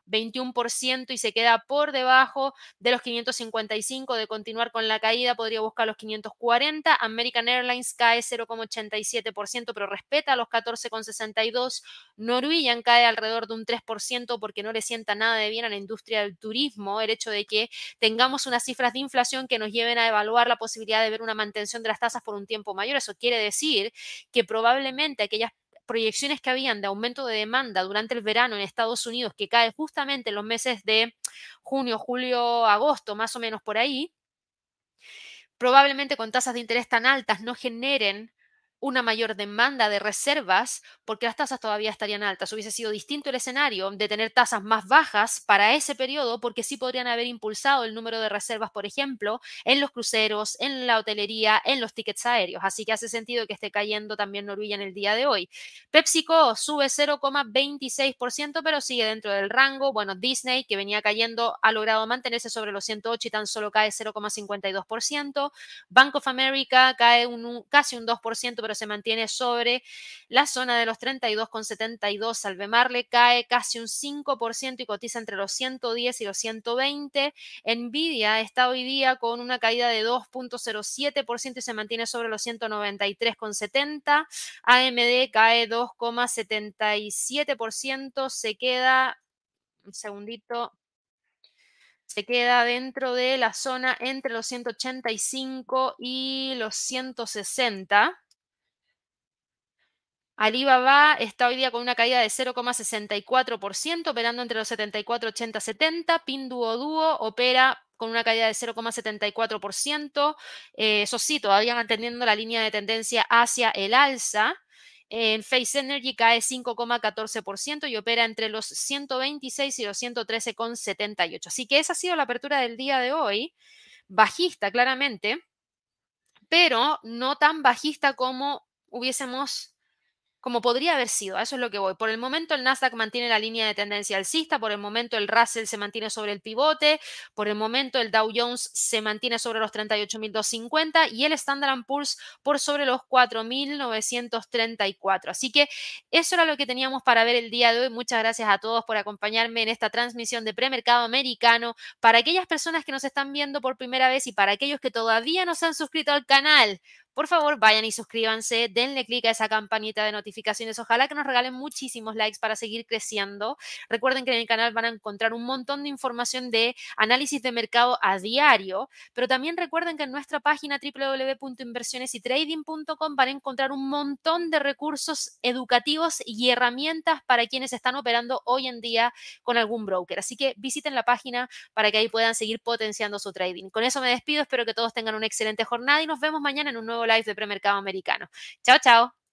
21% y se queda por debajo de los 555. De continuar con la caída, podría buscar los 540. American Airlines cae 0,87%, pero respeta los 14,62. Norwegian cae alrededor de un 3% porque no le sienta nada de bien a la industria del turismo el hecho de que tengamos unas cifras de inflación que nos lleven a evaluar la posibilidad de ver una mantención de las tasas por un tiempo mayor. Eso quiere decir que probablemente aquellas proyecciones que habían de aumento de demanda durante el verano en Estados Unidos, que cae justamente en los meses de junio, julio, agosto, más o menos por ahí, probablemente con tasas de interés tan altas no generen una mayor demanda de reservas porque las tasas todavía estarían altas. Hubiese sido distinto el escenario de tener tasas más bajas para ese periodo porque sí podrían haber impulsado el número de reservas, por ejemplo, en los cruceros, en la hotelería, en los tickets aéreos. Así que hace sentido que esté cayendo también Norwegian el día de hoy. PepsiCo sube 0,26%, pero sigue dentro del rango. Bueno, Disney, que venía cayendo, ha logrado mantenerse sobre los 108 y tan solo cae 0,52%. Bank of America cae casi un 2%, pero se mantiene sobre la zona de los 32,72. Salvemarle cae casi un 5% y cotiza entre los 110 y los 120. Nvidia está hoy día con una caída de 2.07% y se mantiene sobre los 193,70. AMD cae 2,77%, se queda un segundito se queda dentro de la zona entre los 185 y los 160. Alibaba está hoy día con una caída de 0,64%, operando entre los 74, 80, 70. Pinduoduo opera con una caída de 0,74%. Eh, eso sí, todavía manteniendo la línea de tendencia hacia el alza. En Face Energy cae 5,14% y opera entre los 126 y los 113,78. Así que esa ha sido la apertura del día de hoy. Bajista, claramente, pero no tan bajista como hubiésemos como podría haber sido. Eso es lo que voy. Por el momento el Nasdaq mantiene la línea de tendencia alcista, por el momento el Russell se mantiene sobre el pivote, por el momento el Dow Jones se mantiene sobre los 38.250 y el Standard Poor's por sobre los 4.934. Así que eso era lo que teníamos para ver el día de hoy. Muchas gracias a todos por acompañarme en esta transmisión de premercado americano. Para aquellas personas que nos están viendo por primera vez y para aquellos que todavía no se han suscrito al canal, por favor vayan y suscríbanse, denle clic a esa campanita de notificaciones. Ojalá que nos regalen muchísimos likes para seguir creciendo. Recuerden que en el canal van a encontrar un montón de información de análisis de mercado a diario, pero también recuerden que en nuestra página www.inversionesytrading.com van a encontrar un montón de recursos educativos y herramientas para quienes están operando hoy en día con algún broker. Así que visiten la página para que ahí puedan seguir potenciando su trading. Con eso me despido, espero que todos tengan una excelente jornada y nos vemos mañana en un nuevo live de premercado americano. Chao, chao.